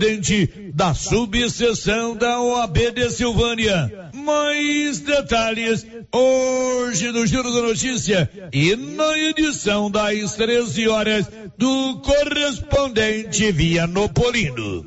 presidente da subseção da OAB de Silvânia. Mais detalhes hoje no Giro da Notícia e na edição das 13 horas do correspondente Vianopolino.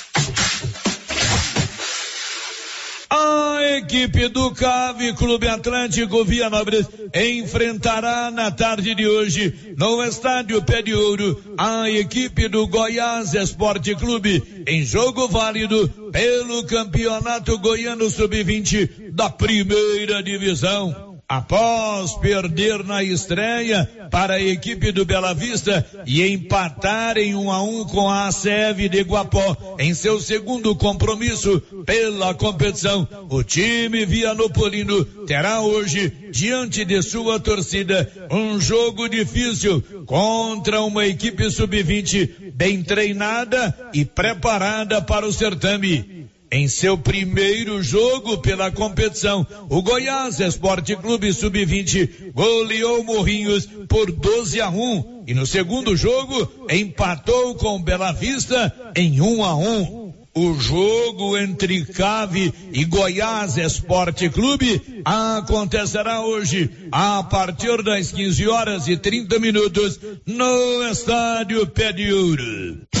Equipe do CAV Clube Atlântico Via Nobres enfrentará na tarde de hoje no estádio Pé de Ouro a equipe do Goiás Esporte Clube em jogo válido pelo Campeonato Goiano Sub-20 da primeira divisão após perder na estreia para a equipe do Bela Vista e empatar em um a um com a ACF de Guapó em seu segundo compromisso pela competição. O time Vianopolino terá hoje, diante de sua torcida, um jogo difícil contra uma equipe sub-20 bem treinada e preparada para o certame. Em seu primeiro jogo pela competição, o Goiás Esporte Clube Sub-20 goleou Morrinhos por 12 a 1 e no segundo jogo empatou com Bela Vista em 1 a 1. O jogo entre Cave e Goiás Esporte Clube acontecerá hoje a partir das 15 horas e 30 minutos no estádio Pé de Ouro.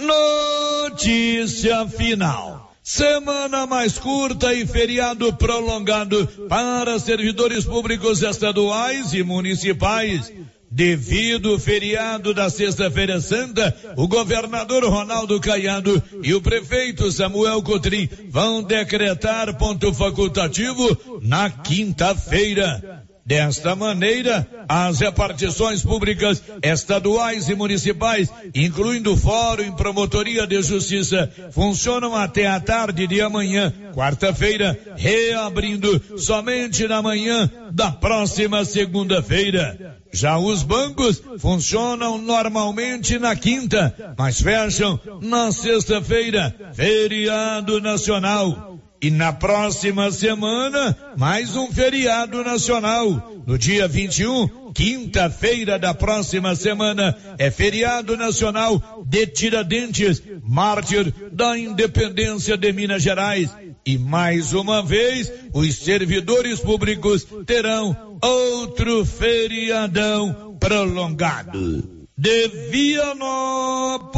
Notícia final. Semana mais curta e feriado prolongado para servidores públicos estaduais e municipais. Devido ao feriado da Sexta-feira Santa, o governador Ronaldo Caiado e o prefeito Samuel Cotrim vão decretar ponto facultativo na quinta-feira. Desta maneira, as repartições públicas estaduais e municipais, incluindo o Fórum em Promotoria de Justiça, funcionam até a tarde de amanhã, quarta-feira, reabrindo somente na manhã da próxima segunda-feira. Já os bancos funcionam normalmente na quinta, mas fecham na sexta-feira, feriado nacional. E na próxima semana, mais um feriado nacional. No dia 21, quinta-feira da próxima semana, é feriado nacional de Tiradentes, mártir da independência de Minas Gerais. E mais uma vez, os servidores públicos terão outro feriadão prolongado. De Vianópolis,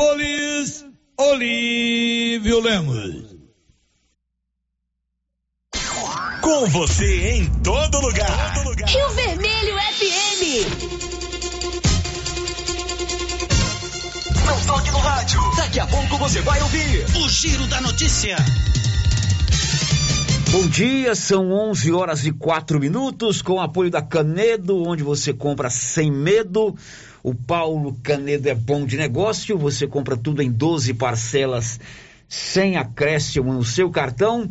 Olívio Lemos. Com você em todo lugar. Todo lugar. Rio Vermelho FM. Não toque no rádio. Daqui a pouco você vai ouvir o Giro da Notícia. Bom dia, são 11 horas e 4 minutos, com o apoio da Canedo, onde você compra sem medo. O Paulo Canedo é bom de negócio, você compra tudo em 12 parcelas sem acréscimo no seu cartão.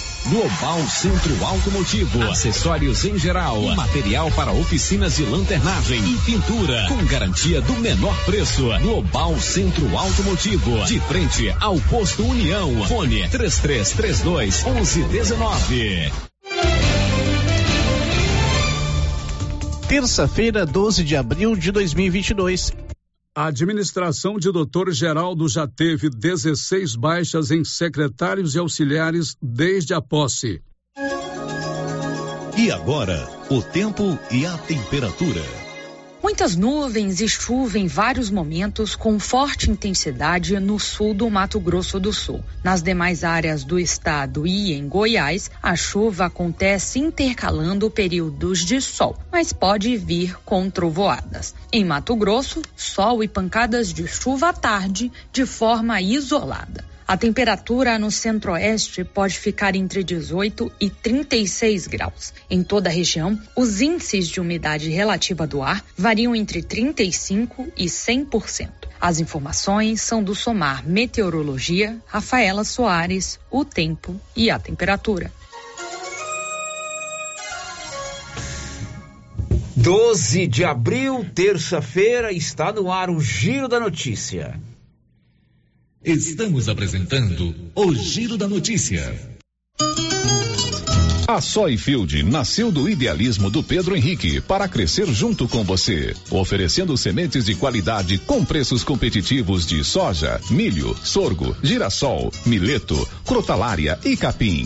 Global Centro Automotivo, acessórios em geral, material para oficinas de lanternagem e pintura, com garantia do menor preço. Global Centro Automotivo, de frente ao posto União. Fone 3332 1119. Terça-feira, 12 de abril de 2022. A administração de Dr. Geraldo já teve 16 baixas em secretários e auxiliares desde a posse. E agora, o tempo e a temperatura. Muitas nuvens e chuva em vários momentos com forte intensidade no sul do Mato Grosso do Sul. Nas demais áreas do estado e em Goiás, a chuva acontece intercalando períodos de sol, mas pode vir com trovoadas. Em Mato Grosso, sol e pancadas de chuva à tarde de forma isolada. A temperatura no centro-oeste pode ficar entre 18 e 36 graus. Em toda a região, os índices de umidade relativa do ar variam entre 35 e 100%. As informações são do Somar Meteorologia, Rafaela Soares, o tempo e a temperatura. 12 de abril, terça-feira, está no ar o Giro da Notícia. Estamos apresentando o Giro da Notícia. A Soyfield nasceu do idealismo do Pedro Henrique para crescer junto com você, oferecendo sementes de qualidade com preços competitivos de soja, milho, sorgo, girassol, mileto, crotalária e capim.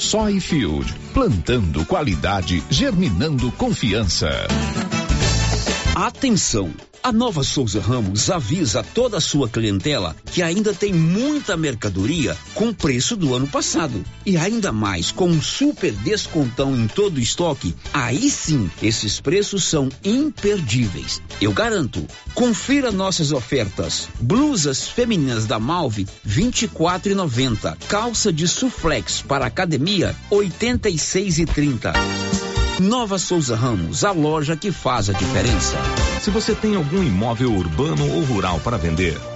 Soyfield, plantando qualidade, germinando confiança. Atenção! A Nova Souza Ramos avisa toda a sua clientela que ainda tem muita mercadoria com preço do ano passado. E ainda mais, com um super descontão em todo o estoque, aí sim, esses preços são imperdíveis. Eu garanto. Confira nossas ofertas. Blusas femininas da Malve, R$ 24,90. Calça de suflex para academia, R$ 86,30. Nova Souza Ramos, a loja que faz a diferença. Se você tem algum imóvel urbano ou rural para vender,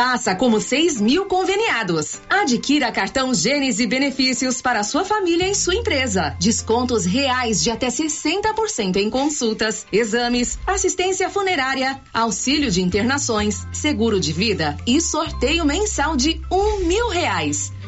Faça como 6 mil conveniados. Adquira cartão Gênese benefícios para sua família e sua empresa. Descontos reais de até 60% em consultas, exames, assistência funerária, auxílio de internações, seguro de vida e sorteio mensal de um mil reais.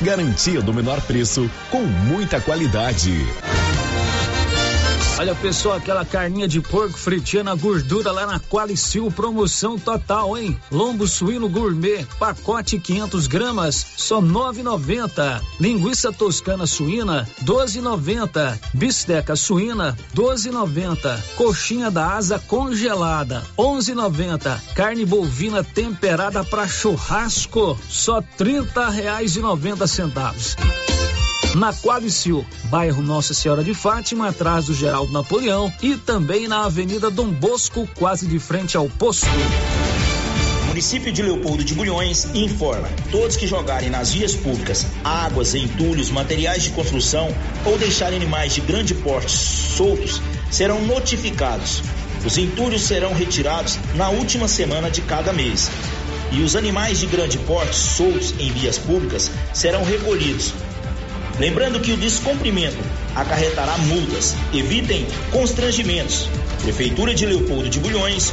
garantia do menor preço com muita qualidade. Olha pessoal, aquela carninha de porco fritinha na gordura lá na Qualicil, promoção total, hein? Lombo suíno gourmet, pacote 500 gramas, só 9,90. Linguiça toscana suína, 12,90. Bisteca suína, 12,90. Coxinha da asa congelada, 11,90. Carne bovina temperada para churrasco, só 30 reais e 90 centavos na Quadricil, bairro Nossa Senhora de Fátima, atrás do Geraldo Napoleão e também na Avenida Dom Bosco, quase de frente ao posto. município de Leopoldo de Bulhões informa: todos que jogarem nas vias públicas águas, entulhos, materiais de construção ou deixarem animais de grande porte soltos serão notificados. Os entulhos serão retirados na última semana de cada mês. E os animais de grande porte soltos em vias públicas serão recolhidos Lembrando que o descumprimento acarretará multas. Evitem constrangimentos. Prefeitura de Leopoldo de Bulhões,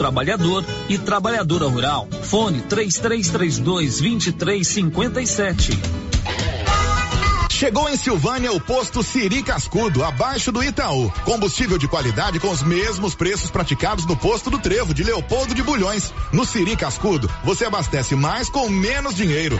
Trabalhador e Trabalhadora Rural. Fone 3332 2357. Chegou em Silvânia o posto Siri Cascudo, abaixo do Itaú. Combustível de qualidade com os mesmos preços praticados no posto do Trevo de Leopoldo de Bulhões. No Siri Cascudo, você abastece mais com menos dinheiro.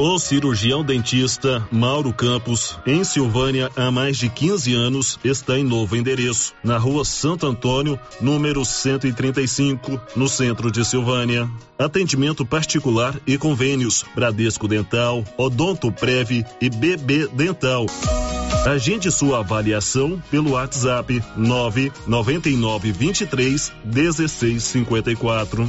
O cirurgião dentista Mauro Campos, em Silvânia há mais de 15 anos, está em novo endereço, na rua Santo Antônio, número 135, no centro de Silvânia. Atendimento particular e convênios: Bradesco Dental, Odonto Prev e BB Dental. Agende sua avaliação pelo WhatsApp 999 23 1654.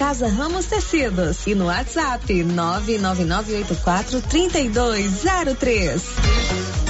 Casa Ramos Tecidos e no WhatsApp 999843203.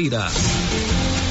Gameleira.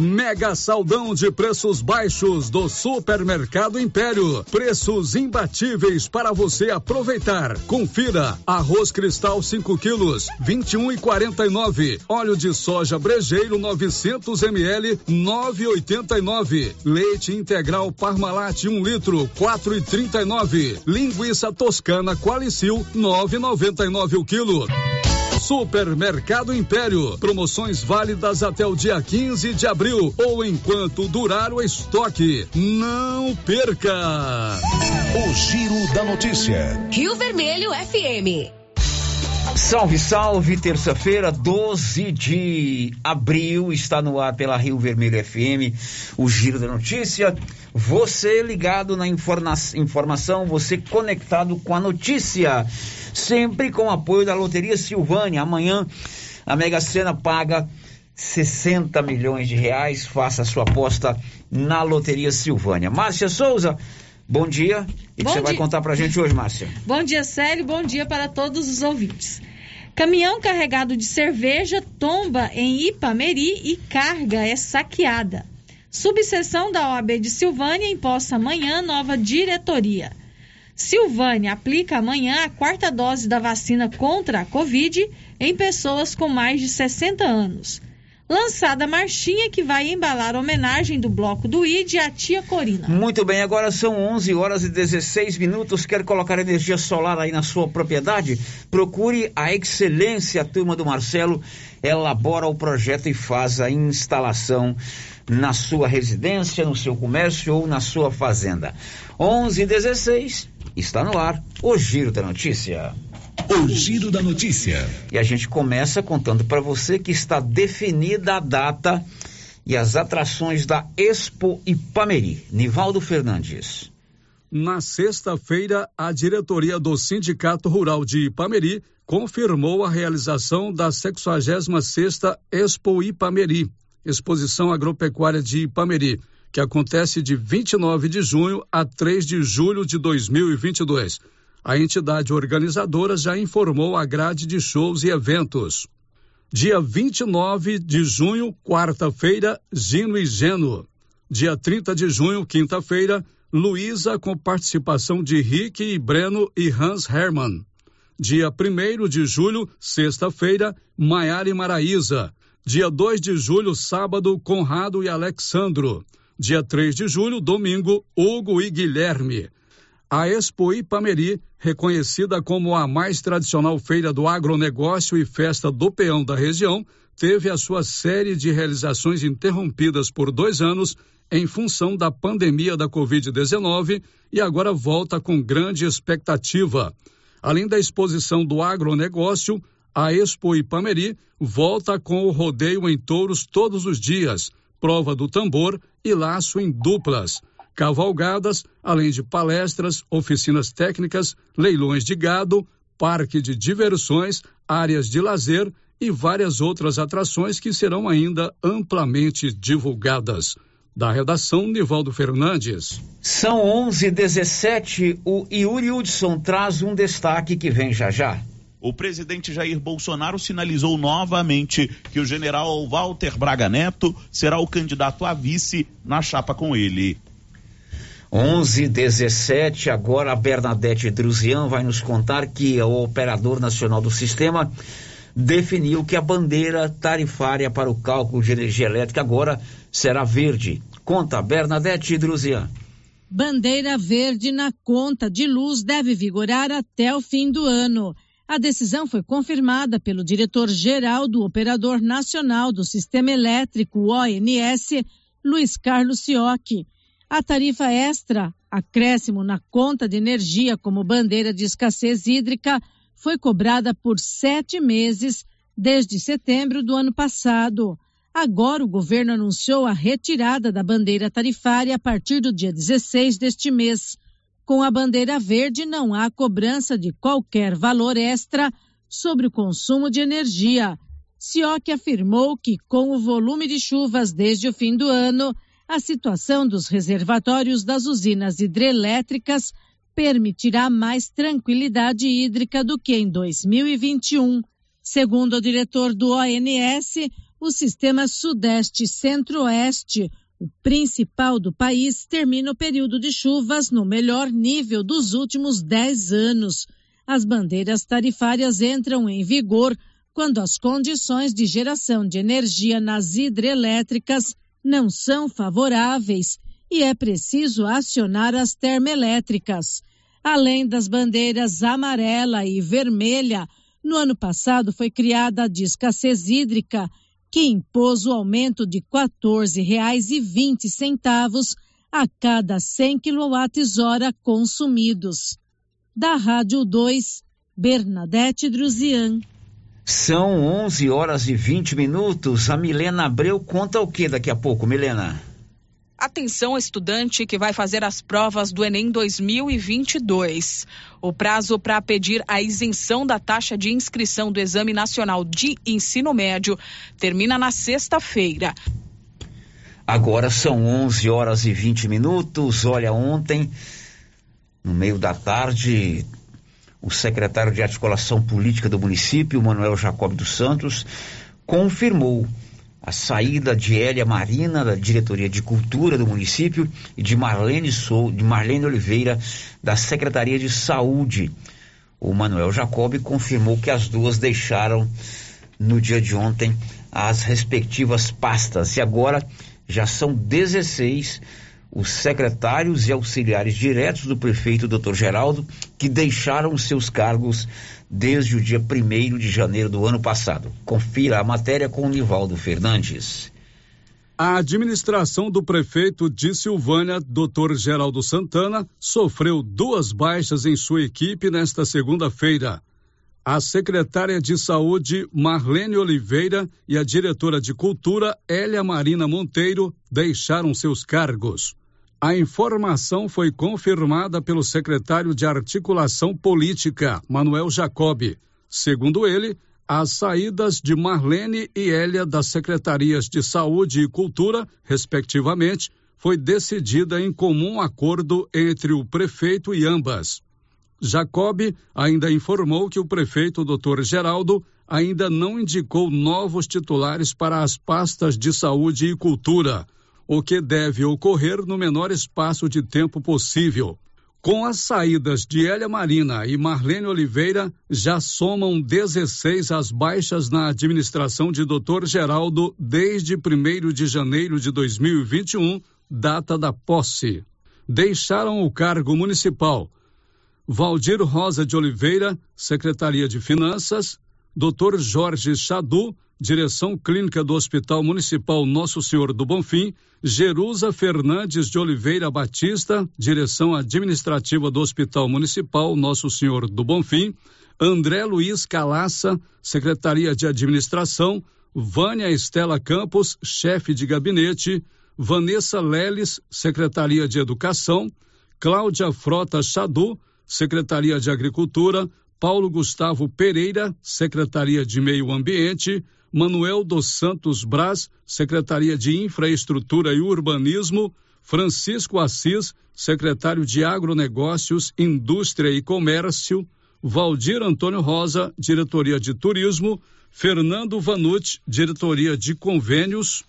Mega saldão de preços baixos do Supermercado Império. Preços imbatíveis para você aproveitar. Confira: arroz cristal 5 quilos, 21 e 49. Óleo de soja brejeiro 900 ml, 9,89. Leite integral Parmalat 1 um litro, 4,39. Linguiça toscana Qualicil 9,99 o quilo. Supermercado Império. Promoções válidas até o dia 15 de abril ou enquanto durar o estoque. Não perca! O Giro da Notícia. Rio Vermelho FM. Salve, salve, terça-feira, 12 de abril, está no ar pela Rio Vermelho FM, o Giro da Notícia. Você ligado na informa informação, você conectado com a notícia sempre com apoio da Loteria Silvânia. Amanhã a Mega Sena paga 60 milhões de reais. Faça sua aposta na Loteria Silvânia. Márcia Souza, bom dia. E que você vai contar pra gente hoje, Márcia? Bom dia, Célio. Bom dia para todos os ouvintes. Caminhão carregado de cerveja tomba em Ipameri e carga é saqueada. Subseção da OAB de Silvânia imposta amanhã nova diretoria. Silvânia aplica amanhã a quarta dose da vacina contra a Covid em pessoas com mais de 60 anos. Lançada a marchinha que vai embalar a homenagem do bloco do ID à tia Corina. Muito bem, agora são 11 horas e 16 minutos. Quer colocar energia solar aí na sua propriedade? Procure a Excelência, a turma do Marcelo elabora o projeto e faz a instalação na sua residência, no seu comércio ou na sua fazenda. 11 e 16 Está no ar o Giro da Notícia. O Giro da Notícia. E a gente começa contando para você que está definida a data e as atrações da Expo Ipameri. Nivaldo Fernandes. Na sexta-feira, a diretoria do Sindicato Rural de Ipameri confirmou a realização da 66ª Expo Ipameri, Exposição Agropecuária de Ipameri que acontece de 29 de junho a 3 de julho de 2022. A entidade organizadora já informou a grade de shows e eventos. Dia 29 de junho, quarta-feira, Gino e Geno. Dia 30 de junho, quinta-feira, Luísa com participação de Rick e Breno e Hans Hermann. Dia 1 de julho, sexta-feira, Maiara e Maraísa. Dia 2 de julho, sábado, Conrado e Alexandro. Dia 3 de julho, domingo, Hugo e Guilherme. A Expo Ipameri, reconhecida como a mais tradicional feira do agronegócio e festa do peão da região, teve a sua série de realizações interrompidas por dois anos em função da pandemia da Covid-19 e agora volta com grande expectativa. Além da exposição do agronegócio, a Expo Ipameri volta com o rodeio em touros todos os dias prova do tambor e laço em duplas, cavalgadas, além de palestras, oficinas técnicas, leilões de gado, parque de diversões, áreas de lazer e várias outras atrações que serão ainda amplamente divulgadas. Da redação, Nivaldo Fernandes. São 11:17. O Yuri Hudson traz um destaque que vem já já o presidente Jair Bolsonaro sinalizou novamente que o general Walter Braga Neto será o candidato a vice na chapa com ele. 11:17 agora a Bernadette Druzian vai nos contar que o operador nacional do sistema definiu que a bandeira tarifária para o cálculo de energia elétrica agora será verde. Conta, Bernadette Druzian. Bandeira verde na conta de luz deve vigorar até o fim do ano. A decisão foi confirmada pelo diretor-geral do Operador Nacional do Sistema Elétrico, ONS, Luiz Carlos Siocchi. A tarifa extra, acréscimo na conta de energia como bandeira de escassez hídrica, foi cobrada por sete meses, desde setembro do ano passado. Agora o governo anunciou a retirada da bandeira tarifária a partir do dia 16 deste mês. Com a bandeira verde, não há cobrança de qualquer valor extra sobre o consumo de energia. Sioc afirmou que, com o volume de chuvas desde o fim do ano, a situação dos reservatórios das usinas hidrelétricas permitirá mais tranquilidade hídrica do que em 2021. Segundo o diretor do ONS, o sistema Sudeste Centro-Oeste, o principal do país, termina o período de chuvas no melhor nível dos últimos 10 anos. As bandeiras tarifárias entram em vigor quando as condições de geração de energia nas hidrelétricas não são favoráveis e é preciso acionar as termoelétricas. Além das bandeiras amarela e vermelha, no ano passado foi criada a de escassez hídrica, que impôs o aumento de R$ 14,20 a cada 100 kWh consumidos. Da Rádio 2, Bernadette Druzian. São 11 horas e 20 minutos. A Milena Abreu conta o que daqui a pouco, Milena? Atenção, estudante que vai fazer as provas do Enem 2022. O prazo para pedir a isenção da taxa de inscrição do Exame Nacional de Ensino Médio termina na sexta-feira. Agora são 11 horas e 20 minutos. Olha, ontem, no meio da tarde, o secretário de Articulação Política do município, Manuel Jacob dos Santos, confirmou a saída de Hélia Marina, da Diretoria de Cultura do município, e de Marlene, Sou, de Marlene Oliveira, da Secretaria de Saúde. O Manuel Jacob confirmou que as duas deixaram no dia de ontem as respectivas pastas e agora já são 16 os secretários e auxiliares diretos do prefeito Dr. Geraldo que deixaram seus cargos desde o dia 1 de janeiro do ano passado. Confira a matéria com o Nivaldo Fernandes. A administração do prefeito de Silvânia, Dr. Geraldo Santana, sofreu duas baixas em sua equipe nesta segunda-feira. A secretária de Saúde, Marlene Oliveira, e a diretora de Cultura, Hélia Marina Monteiro, deixaram seus cargos. A informação foi confirmada pelo secretário de Articulação Política, Manuel Jacob. Segundo ele, as saídas de Marlene e Hélia das secretarias de Saúde e Cultura, respectivamente, foi decidida em comum acordo entre o prefeito e ambas. Jacob ainda informou que o prefeito Dr. Geraldo ainda não indicou novos titulares para as pastas de saúde e cultura o que deve ocorrer no menor espaço de tempo possível. Com as saídas de Hélia Marina e Marlene Oliveira, já somam 16 as baixas na administração de Dr. Geraldo desde 1 de janeiro de 2021, data da posse. Deixaram o cargo municipal Valdir Rosa de Oliveira, Secretaria de Finanças, Dr. Jorge Chadu, Direção Clínica do Hospital Municipal Nosso Senhor do Bonfim, Jerusa Fernandes de Oliveira Batista, Direção Administrativa do Hospital Municipal Nosso Senhor do Bonfim, André Luiz Calaça, Secretaria de Administração, Vânia Estela Campos, chefe de gabinete, Vanessa Leles, Secretaria de Educação, Cláudia Frota Chadu, Secretaria de Agricultura, Paulo Gustavo Pereira, Secretaria de Meio Ambiente, Manuel dos Santos Braz, Secretaria de Infraestrutura e Urbanismo, Francisco Assis, Secretário de Agronegócios, Indústria e Comércio, Valdir Antônio Rosa, Diretoria de Turismo, Fernando Vanucci, Diretoria de Convênios,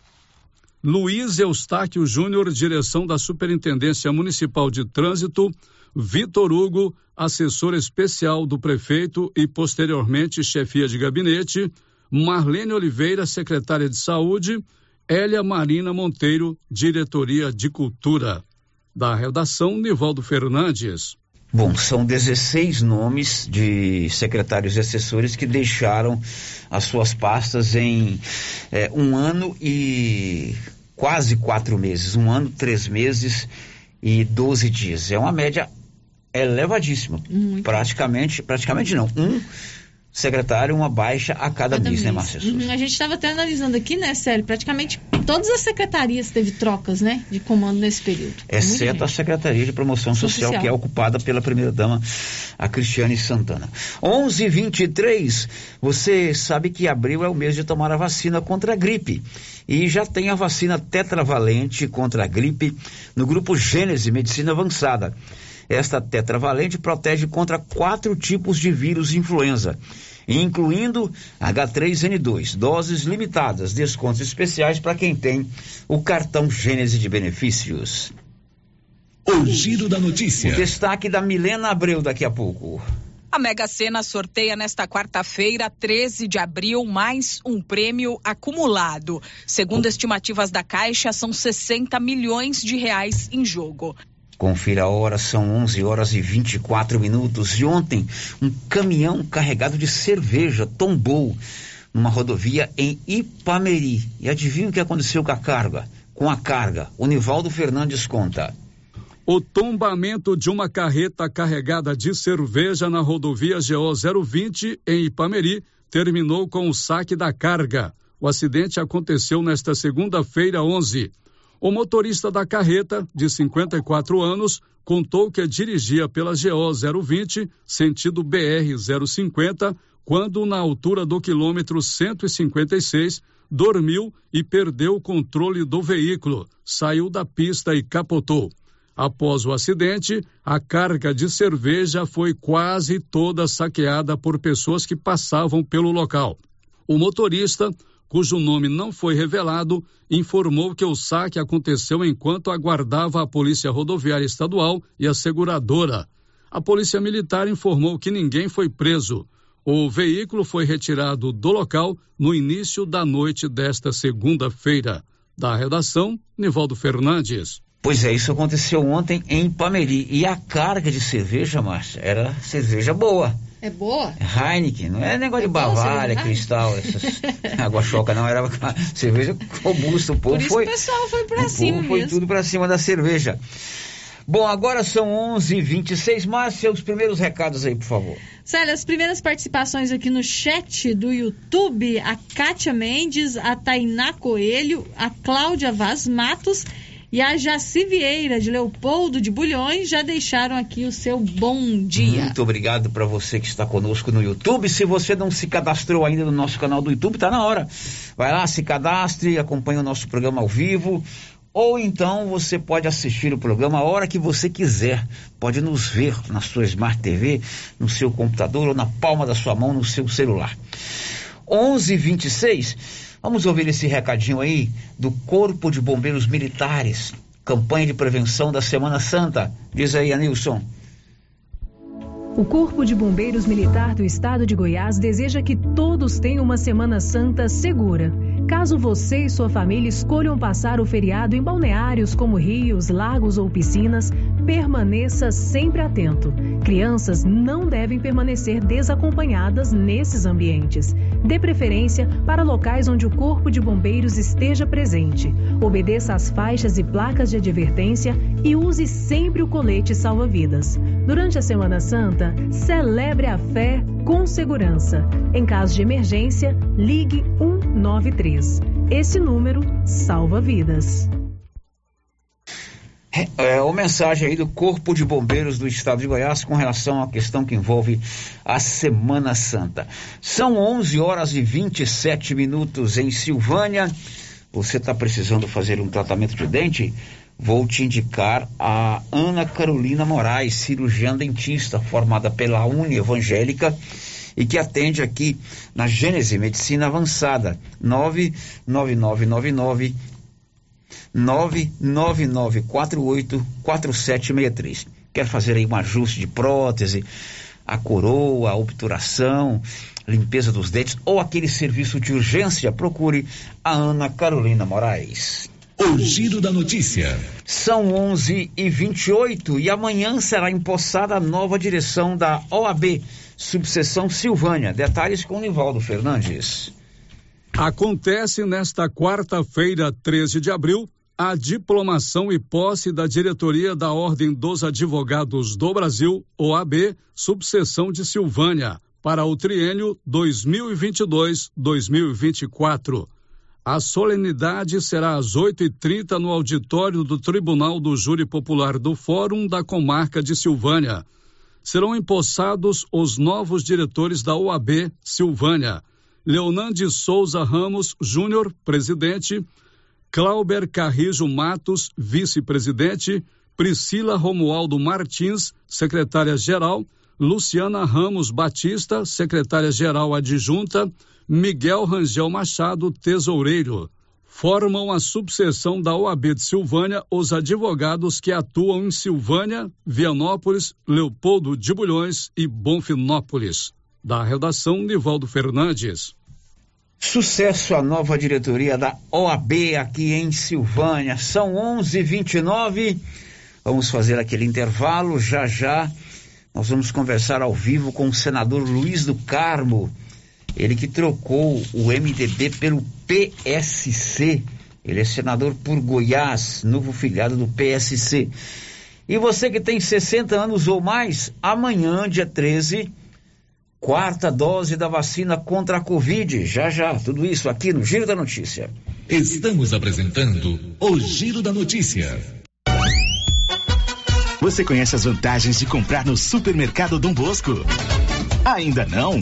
Luiz Eustáquio Júnior, Direção da Superintendência Municipal de Trânsito, Vitor Hugo, assessor especial do prefeito e posteriormente chefia de gabinete, Marlene Oliveira, secretária de Saúde, Hélia Marina Monteiro, diretoria de Cultura. Da redação, Nivaldo Fernandes. Bom, são 16 nomes de secretários e assessores que deixaram as suas pastas em é, um ano e quase quatro meses. Um ano, três meses e 12 dias. É uma média elevadíssima. Muito. Praticamente, praticamente não. Um secretário uma baixa a cada, cada mês, né, mês, né, Márcia? Uhum, a gente estava até analisando aqui, né, Célio? Praticamente todas as secretarias teve trocas, né, de comando nesse período. Exceto a Secretaria de Promoção Social, Social, que é ocupada pela primeira-dama, a Cristiane Santana. 11:23. Você sabe que abril é o mês de tomar a vacina contra a gripe. E já tem a vacina tetravalente contra a gripe no grupo Gênese Medicina Avançada. Esta tetravalente protege contra quatro tipos de vírus influenza, incluindo H3N2. Doses limitadas, descontos especiais para quem tem o cartão Gênese de benefícios. O giro da notícia. O destaque da Milena Abreu daqui a pouco. A Mega Sena sorteia nesta quarta-feira, 13 de abril, mais um prêmio acumulado. Segundo estimativas da Caixa, são 60 milhões de reais em jogo. Confira a hora, são 11 horas e 24 minutos. E ontem, um caminhão carregado de cerveja tombou numa rodovia em Ipameri. E adivinha o que aconteceu com a carga? Com a carga. O Nivaldo Fernandes conta. O tombamento de uma carreta carregada de cerveja na rodovia GO 020 em Ipameri terminou com o saque da carga. O acidente aconteceu nesta segunda-feira, 11. O motorista da carreta, de 54 anos, contou que dirigia pela GO 020, sentido BR 050, quando, na altura do quilômetro 156, dormiu e perdeu o controle do veículo, saiu da pista e capotou. Após o acidente, a carga de cerveja foi quase toda saqueada por pessoas que passavam pelo local. O motorista, cujo nome não foi revelado, informou que o saque aconteceu enquanto aguardava a Polícia Rodoviária Estadual e a seguradora. A Polícia Militar informou que ninguém foi preso. O veículo foi retirado do local no início da noite desta segunda-feira. Da redação, Nivaldo Fernandes. Pois é, isso aconteceu ontem em Pameri. E a carga de cerveja, Márcia, era cerveja boa. É boa? Heineken, não é negócio é de Bavária, Cristal, essas água choca, não, era cerveja robusta, o povo Por isso foi. o pessoal foi pra cima Foi mesmo. tudo pra cima da cerveja. Bom, agora são 11h26. Márcia, os primeiros recados aí, por favor. Célia, as primeiras participações aqui no chat do YouTube, a Kátia Mendes, a Tainá Coelho, a Cláudia Vaz Matos e a Jaci Vieira, de Leopoldo de Bulhões, já deixaram aqui o seu bom dia. Muito obrigado para você que está conosco no YouTube. Se você não se cadastrou ainda no nosso canal do YouTube, tá na hora. Vai lá, se cadastre, acompanhe o nosso programa ao vivo. Ou então você pode assistir o programa a hora que você quiser. Pode nos ver na sua Smart TV, no seu computador ou na palma da sua mão, no seu celular. 11:26. Vamos ouvir esse recadinho aí do Corpo de Bombeiros Militares, campanha de prevenção da Semana Santa. Diz aí, Anilson. O Corpo de Bombeiros Militar do Estado de Goiás deseja que todos tenham uma Semana Santa segura. Caso você e sua família escolham passar o feriado em balneários como rios, lagos ou piscinas, permaneça sempre atento. Crianças não devem permanecer desacompanhadas nesses ambientes. Dê preferência para locais onde o Corpo de Bombeiros esteja presente. Obedeça às faixas e placas de advertência e use sempre o colete salva-vidas. Durante a Semana Santa, celebre a fé com segurança. Em caso de emergência, ligue 193. Esse número salva vidas. É, é uma mensagem aí do Corpo de Bombeiros do Estado de Goiás com relação à questão que envolve a Semana Santa. São 11 horas e 27 minutos em Silvânia. Você está precisando fazer um tratamento de dente? Vou te indicar a Ana Carolina Moraes, cirurgiã dentista, formada pela Uni Evangélica e que atende aqui na Gênese Medicina Avançada, 99999 999484763. Quer fazer aí um ajuste de prótese, a coroa, a obturação, limpeza dos dentes ou aquele serviço de urgência? Procure a Ana Carolina Moraes. O giro da notícia. São 11 e 28 e amanhã será empossada a nova direção da OAB, subseção Silvânia. Detalhes com Nivaldo Fernandes. Acontece nesta quarta-feira, 13 de abril, a diplomação e posse da diretoria da Ordem dos Advogados do Brasil, OAB, subseção de Silvânia, para o triênio 2022-2024. A solenidade será às 8h30 no auditório do Tribunal do Júri Popular do Fórum da Comarca de Silvânia. Serão empossados os novos diretores da OAB Silvânia. Leonan de Souza Ramos Júnior, presidente, Clauber Carrijo Matos, vice-presidente, Priscila Romualdo Martins, secretária-geral, Luciana Ramos Batista, secretária-geral adjunta, Miguel Rangel Machado, tesoureiro. Formam a subseção da OAB de Silvânia os advogados que atuam em Silvânia, Vianópolis, Leopoldo de Bulhões e Bonfinópolis. Da redação, Nivaldo Fernandes. Sucesso a nova diretoria da OAB aqui em Silvânia. São 11:29. Vamos fazer aquele intervalo. Já já nós vamos conversar ao vivo com o senador Luiz do Carmo. Ele que trocou o MDB pelo PSC. Ele é senador por Goiás, novo filiado do PSC. E você que tem 60 anos ou mais, amanhã, dia 13, quarta dose da vacina contra a Covid. Já já, tudo isso aqui no Giro da Notícia. Estamos apresentando o Giro da Notícia. Você conhece as vantagens de comprar no supermercado Dom Bosco? Ainda não?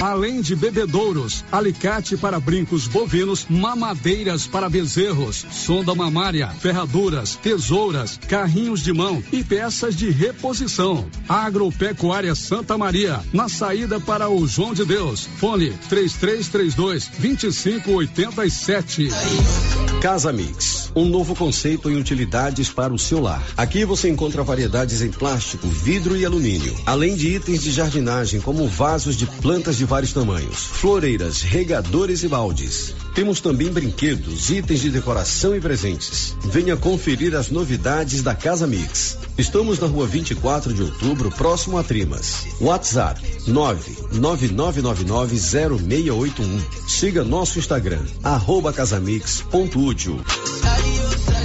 Além de bebedouros, alicate para brincos bovinos, mamadeiras para bezerros, sonda mamária, ferraduras, tesouras, carrinhos de mão e peças de reposição. Agropecuária Santa Maria, na saída para o João de Deus. Fone 3332 2587. Casa Mix, um novo conceito em utilidades para o seu lar. Aqui você encontra variedades em plástico, vidro e alumínio, além de itens de jardinagem como vasos de plantas de vários tamanhos, floreiras, regadores e baldes. Temos também brinquedos, itens de decoração e presentes. Venha conferir as novidades da Casa Mix. Estamos na rua 24 de outubro, próximo a Trimas. WhatsApp 999990681. Siga nosso Instagram, arroba casamix.útil.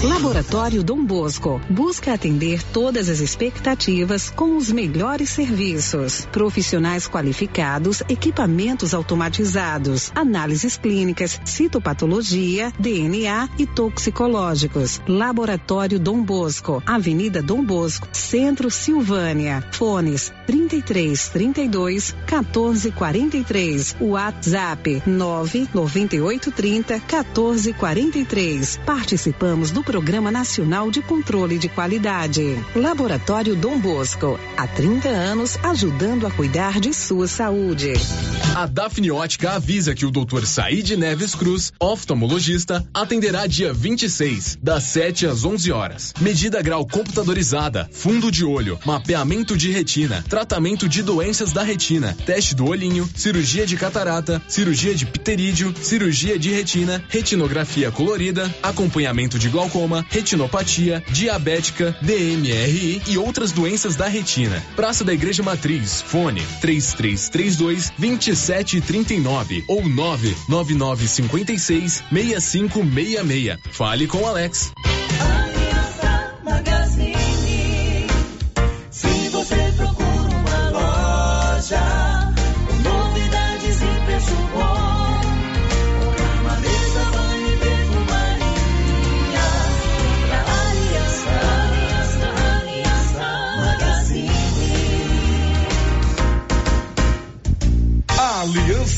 Laboratório Dom Bosco busca atender todas as expectativas com os melhores serviços. Profissionais qualificados, equipamentos automatizados, análises clínicas, citopatologia, DNA e toxicológicos. Laboratório Dom Bosco, Avenida Dom Bosco, Centro Silvânia. Fones 33 32 14 43. WhatsApp 9 98 30 14 43. Participamos do Programa Nacional de Controle de Qualidade. Laboratório Dom Bosco, há 30 anos ajudando a cuidar de sua saúde. A Dafne Ótica avisa que o Dr. Said Neves Cruz, oftalmologista, atenderá dia 26, das 7 às 11 horas. Medida grau computadorizada, fundo de olho, mapeamento de retina, tratamento de doenças da retina, teste do olhinho, cirurgia de catarata, cirurgia de pterídeo, cirurgia de retina, retinografia colorida, acompanhamento de glaucoma, retinopatia, diabética, DMRI e outras doenças da retina. Praça da Igreja Matriz, fone 3332 2739 ou 99956 6566. Fale com Alex. Magazine.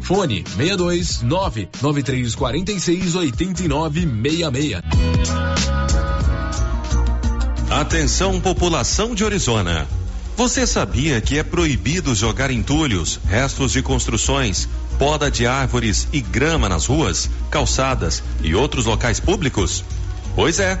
Fone 62 99346 8966. Atenção, população de Orizona. Você sabia que é proibido jogar entulhos, restos de construções, poda de árvores e grama nas ruas, calçadas e outros locais públicos? Pois é.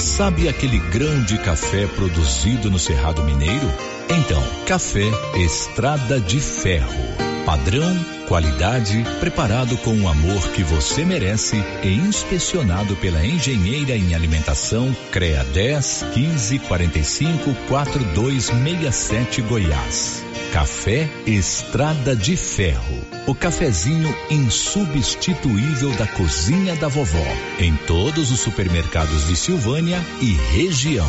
Sabe aquele grão de café produzido no Cerrado Mineiro? Então, café Estrada de Ferro. Padrão, qualidade, preparado com o amor que você merece e inspecionado pela engenheira em alimentação CREA 10 15 45 4267 Goiás. Café Estrada de Ferro. O cafezinho insubstituível da cozinha da vovó. Em todos os supermercados de Silvânia e região.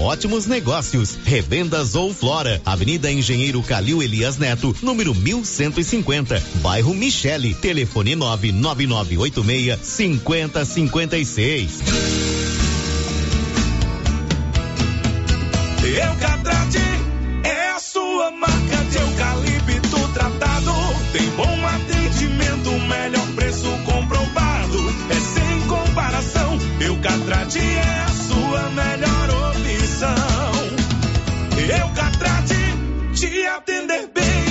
ótimos negócios. Revendas ou Flora, Avenida Engenheiro Calil Elias Neto, número 1150, bairro Michele, telefone 99986 5056. Eucatrate é a sua marca de eucalipto tratado. Tem bom atendimento, melhor preço comprovado. É sem comparação. Eucatrate é a te atender bem, esse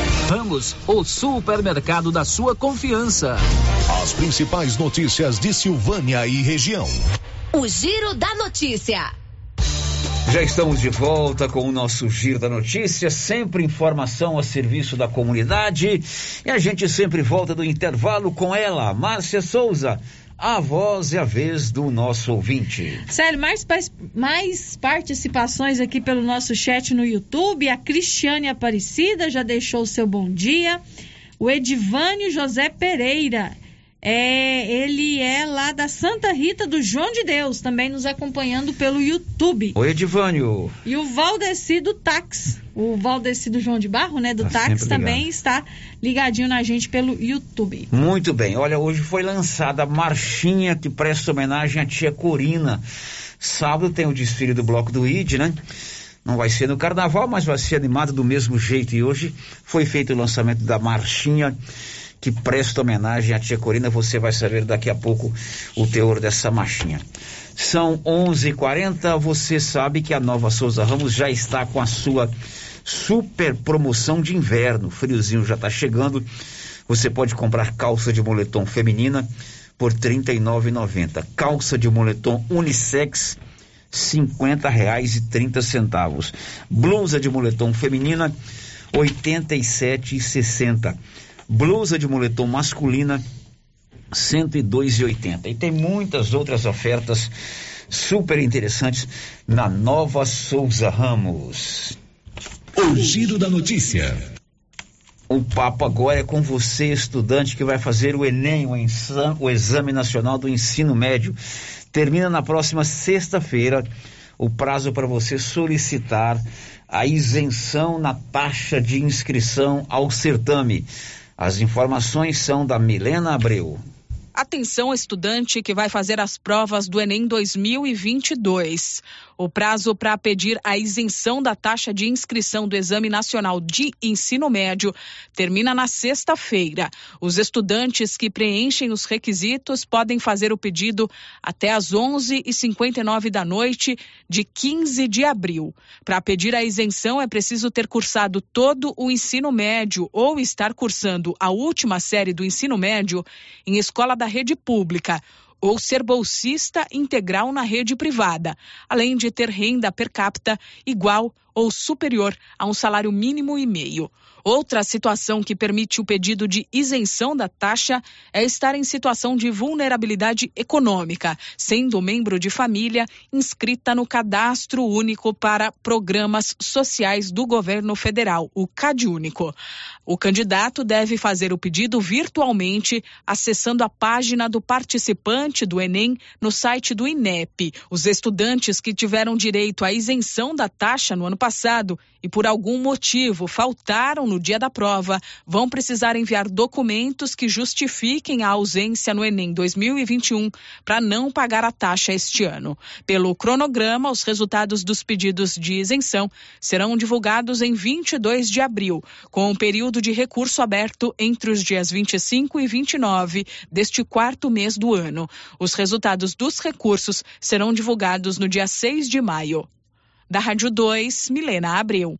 Ramos, o supermercado da sua confiança. As principais notícias de Silvânia e região. O Giro da Notícia. Já estamos de volta com o nosso Giro da Notícia, sempre informação a serviço da comunidade. E a gente sempre volta do intervalo com ela, Márcia Souza a voz e a vez do nosso ouvinte. Sério, mais, mais participações aqui pelo nosso chat no YouTube. A Cristiane Aparecida já deixou o seu bom dia. O Edivânio José Pereira. É, ele é lá da Santa Rita do João de Deus, também nos acompanhando pelo YouTube. Oi, Edivânio. E o Valdeci do Tax, o Valdeci do João de Barro, né, do tá Tax, também está ligadinho na gente pelo YouTube. Muito bem. Olha, hoje foi lançada a marchinha que presta homenagem à tia Corina. Sábado tem o desfile do Bloco do ID, né? Não vai ser no carnaval, mas vai ser animado do mesmo jeito. E hoje foi feito o lançamento da marchinha que presta homenagem à tia Corina. Você vai saber daqui a pouco o teor dessa machinha. São 11:40. Você sabe que a Nova Souza Ramos já está com a sua super promoção de inverno. O friozinho já está chegando. Você pode comprar calça de moletom feminina por R$ 39,90. Calça de moletom unissex cinquenta reais e trinta centavos. Blusa de moletom feminina oitenta e sete e sessenta blusa de moletom masculina 102,80. E tem muitas outras ofertas super interessantes na Nova Souza Ramos. O giro da notícia. O papo agora é com você, estudante que vai fazer o Enem, o, exame, o Exame Nacional do Ensino Médio. Termina na próxima sexta-feira o prazo para você solicitar a isenção na taxa de inscrição ao certame. As informações são da Milena Abreu. Atenção, estudante que vai fazer as provas do Enem 2022. O prazo para pedir a isenção da taxa de inscrição do Exame Nacional de Ensino Médio termina na sexta-feira. Os estudantes que preenchem os requisitos podem fazer o pedido até às 11h59 da noite de 15 de abril. Para pedir a isenção, é preciso ter cursado todo o ensino médio ou estar cursando a última série do ensino médio em escola da rede pública ou ser bolsista integral na rede privada, além de ter renda per capita igual ou superior a um salário mínimo e meio. Outra situação que permite o pedido de isenção da taxa é estar em situação de vulnerabilidade econômica, sendo membro de família inscrita no Cadastro Único para Programas Sociais do Governo Federal, o CadÚnico. O candidato deve fazer o pedido virtualmente, acessando a página do participante do Enem no site do INEP. Os estudantes que tiveram direito à isenção da taxa no ano passado e por algum motivo faltaram no dia da prova, vão precisar enviar documentos que justifiquem a ausência no Enem 2021 para não pagar a taxa este ano. Pelo cronograma, os resultados dos pedidos de isenção serão divulgados em 22 de abril, com um período de recurso aberto entre os dias 25 e 29 deste quarto mês do ano. Os resultados dos recursos serão divulgados no dia 6 de maio. Da Rádio 2, Milena Abreu.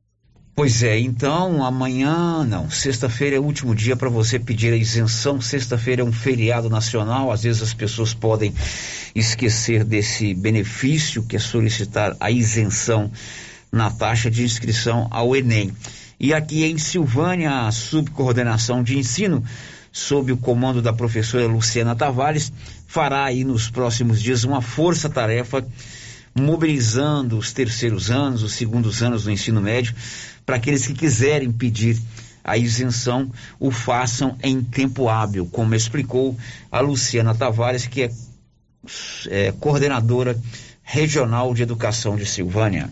Pois é, então amanhã, não, sexta-feira é o último dia para você pedir a isenção. Sexta-feira é um feriado nacional, às vezes as pessoas podem esquecer desse benefício que é solicitar a isenção na taxa de inscrição ao Enem. E aqui em Silvânia, a subcoordenação de ensino sob o comando da professora Luciana Tavares, fará aí nos próximos dias uma força-tarefa mobilizando os terceiros anos, os segundos anos do ensino médio, para aqueles que quiserem pedir a isenção, o façam em tempo hábil, como explicou a Luciana Tavares, que é, é coordenadora regional de educação de Silvânia.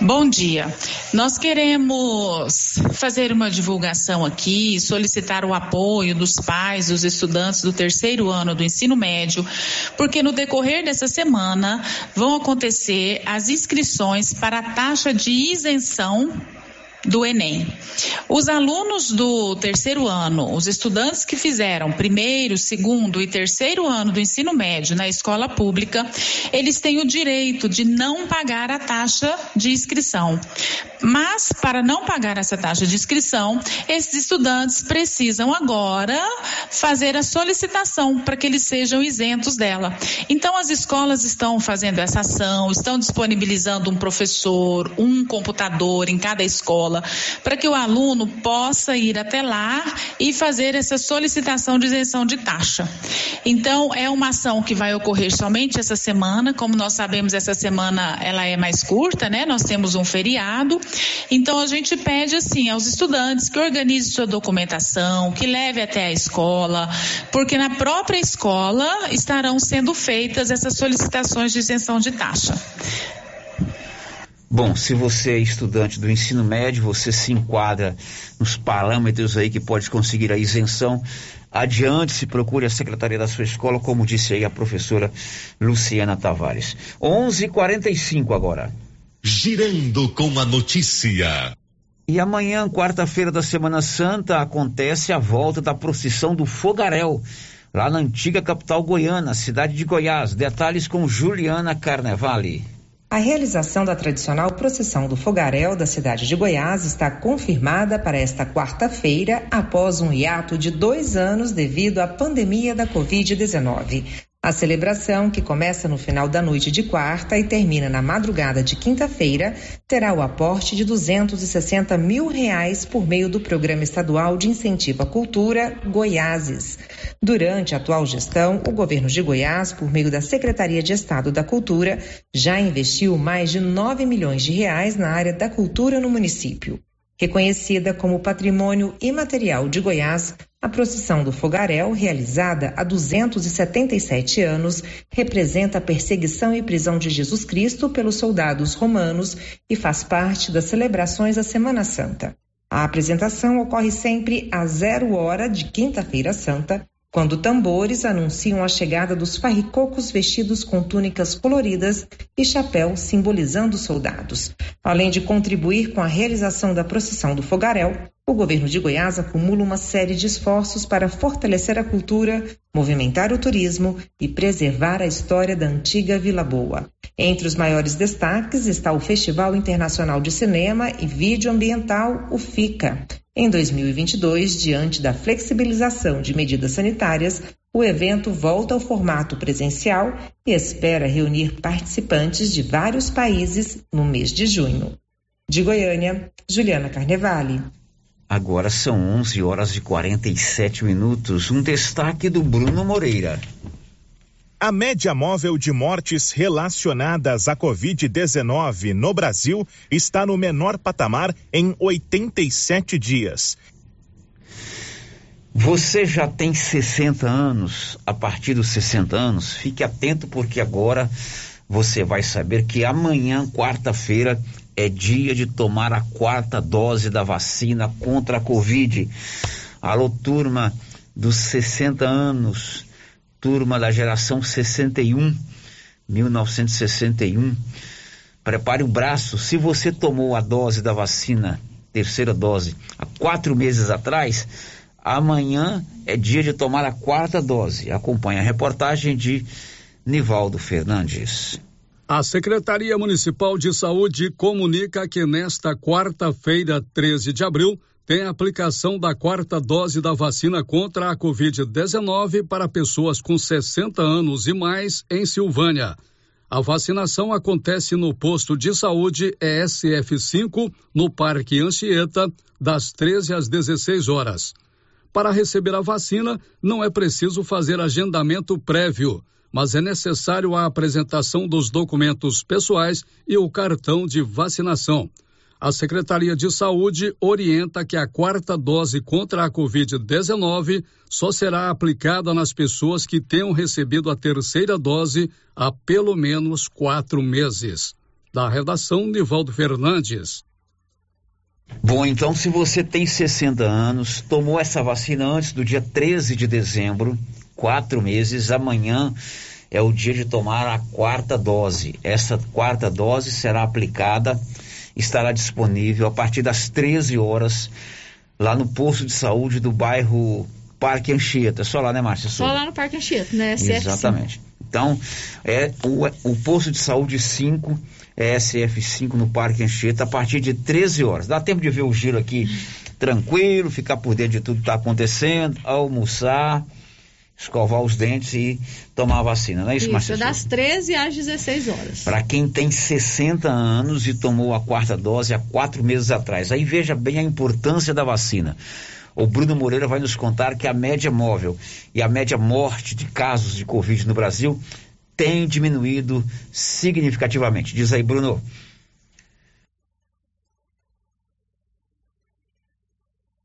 Bom dia. Nós queremos fazer uma divulgação aqui, solicitar o apoio dos pais, dos estudantes do terceiro ano do ensino médio, porque no decorrer dessa semana vão acontecer as inscrições para a taxa de isenção do Enem. Os alunos do terceiro ano, os estudantes que fizeram primeiro, segundo e terceiro ano do ensino médio na escola pública, eles têm o direito de não pagar a taxa de inscrição. Mas, para não pagar essa taxa de inscrição, esses estudantes precisam agora fazer a solicitação para que eles sejam isentos dela. Então, as escolas estão fazendo essa ação, estão disponibilizando um professor, um computador em cada escola, para que o aluno possa ir até lá e fazer essa solicitação de isenção de taxa. Então, é uma ação que vai ocorrer somente essa semana, como nós sabemos, essa semana ela é mais curta, né? Nós temos um feriado. Então a gente pede assim aos estudantes que organize sua documentação, que leve até a escola, porque na própria escola estarão sendo feitas essas solicitações de isenção de taxa. Bom, se você é estudante do ensino médio, você se enquadra nos parâmetros aí que pode conseguir a isenção. Adiante, se procure a secretaria da sua escola, como disse aí a professora Luciana Tavares. 11:45 agora. Girando com a notícia. E amanhã, quarta-feira da Semana Santa, acontece a volta da procissão do Fogaréu, lá na antiga capital goiana, cidade de Goiás. Detalhes com Juliana Carnevale. A realização da tradicional procissão do Fogaréu da cidade de Goiás está confirmada para esta quarta-feira, após um hiato de dois anos devido à pandemia da Covid-19. A celebração, que começa no final da noite de quarta e termina na madrugada de quinta-feira, terá o aporte de 260 mil reais por meio do Programa Estadual de Incentivo à Cultura, Goiáses. Durante a atual gestão, o governo de Goiás, por meio da Secretaria de Estado da Cultura, já investiu mais de 9 milhões de reais na área da cultura no município. Reconhecida como Patrimônio Imaterial de Goiás, a procissão do Fogaréu, realizada há 277 anos, representa a perseguição e prisão de Jesus Cristo pelos soldados romanos e faz parte das celebrações da Semana Santa. A apresentação ocorre sempre às zero hora de Quinta-feira Santa, quando tambores anunciam a chegada dos farricocos vestidos com túnicas coloridas e chapéu simbolizando soldados. Além de contribuir com a realização da procissão do fogaréu, o governo de Goiás acumula uma série de esforços para fortalecer a cultura, movimentar o turismo e preservar a história da antiga Vila Boa. Entre os maiores destaques está o Festival Internacional de Cinema e Vídeo Ambiental, o FICA, em 2022, diante da flexibilização de medidas sanitárias, o evento volta ao formato presencial e espera reunir participantes de vários países no mês de junho. De Goiânia, Juliana Carnevale. Agora são 11 horas e 47 minutos. Um destaque do Bruno Moreira. A média móvel de mortes relacionadas à Covid-19 no Brasil está no menor patamar em 87 dias. Você já tem 60 anos, a partir dos 60 anos, fique atento porque agora você vai saber que amanhã, quarta-feira, é dia de tomar a quarta dose da vacina contra a Covid. Alô, turma dos 60 anos turma da geração 61, 1961. Prepare o braço. Se você tomou a dose da vacina, terceira dose, há quatro meses atrás, amanhã é dia de tomar a quarta dose. Acompanhe a reportagem de Nivaldo Fernandes. A Secretaria Municipal de Saúde comunica que nesta quarta-feira, 13 de abril, tem a aplicação da quarta dose da vacina contra a Covid-19 para pessoas com 60 anos e mais em Silvânia. A vacinação acontece no posto de saúde ESF5, no Parque Anchieta, das 13 às 16 horas. Para receber a vacina, não é preciso fazer agendamento prévio, mas é necessário a apresentação dos documentos pessoais e o cartão de vacinação. A Secretaria de Saúde orienta que a quarta dose contra a Covid-19 só será aplicada nas pessoas que tenham recebido a terceira dose há pelo menos quatro meses. Da redação, Nivaldo Fernandes. Bom, então, se você tem 60 anos, tomou essa vacina antes do dia 13 de dezembro, quatro meses, amanhã é o dia de tomar a quarta dose. Essa quarta dose será aplicada estará disponível a partir das 13 horas lá no posto de saúde do bairro Parque Anchieta. Só lá, né, Márcia? Só lá no Parque Anchieta, né? SF5. Exatamente. Então, é o, o posto de saúde 5, é SF5 no Parque Anchieta, a partir de 13 horas. Dá tempo de ver o giro aqui tranquilo, ficar por dentro de tudo que está acontecendo, almoçar escovar os dentes e tomar a vacina, não é isso, isso Isso, das 13 às 16 horas. Para quem tem 60 anos e tomou a quarta dose há quatro meses atrás. Aí veja bem a importância da vacina. O Bruno Moreira vai nos contar que a média móvel e a média morte de casos de Covid no Brasil tem diminuído significativamente. Diz aí, Bruno.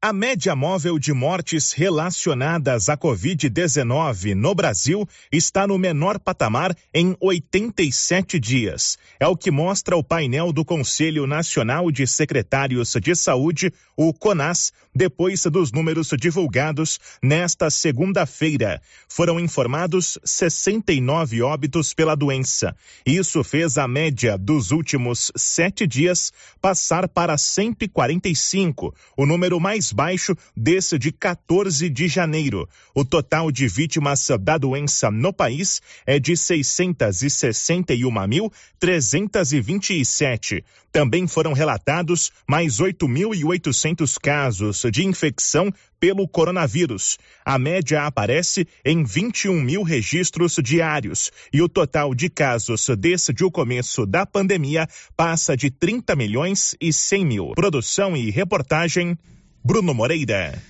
A média móvel de mortes relacionadas à Covid-19 no Brasil está no menor patamar em 87 dias. É o que mostra o painel do Conselho Nacional de Secretários de Saúde, o CONAS, depois dos números divulgados nesta segunda-feira. Foram informados 69 óbitos pela doença. Isso fez a média dos últimos sete dias passar para 145, o número mais baixo desde de 14 de janeiro. O total de vítimas da doença no país é de 661.327. Também foram relatados mais 8.800 casos de infecção pelo coronavírus. A média aparece em 21 mil registros diários e o total de casos desde o começo da pandemia passa de 30 milhões e 100 mil. Produção e reportagem Bruno Moreira.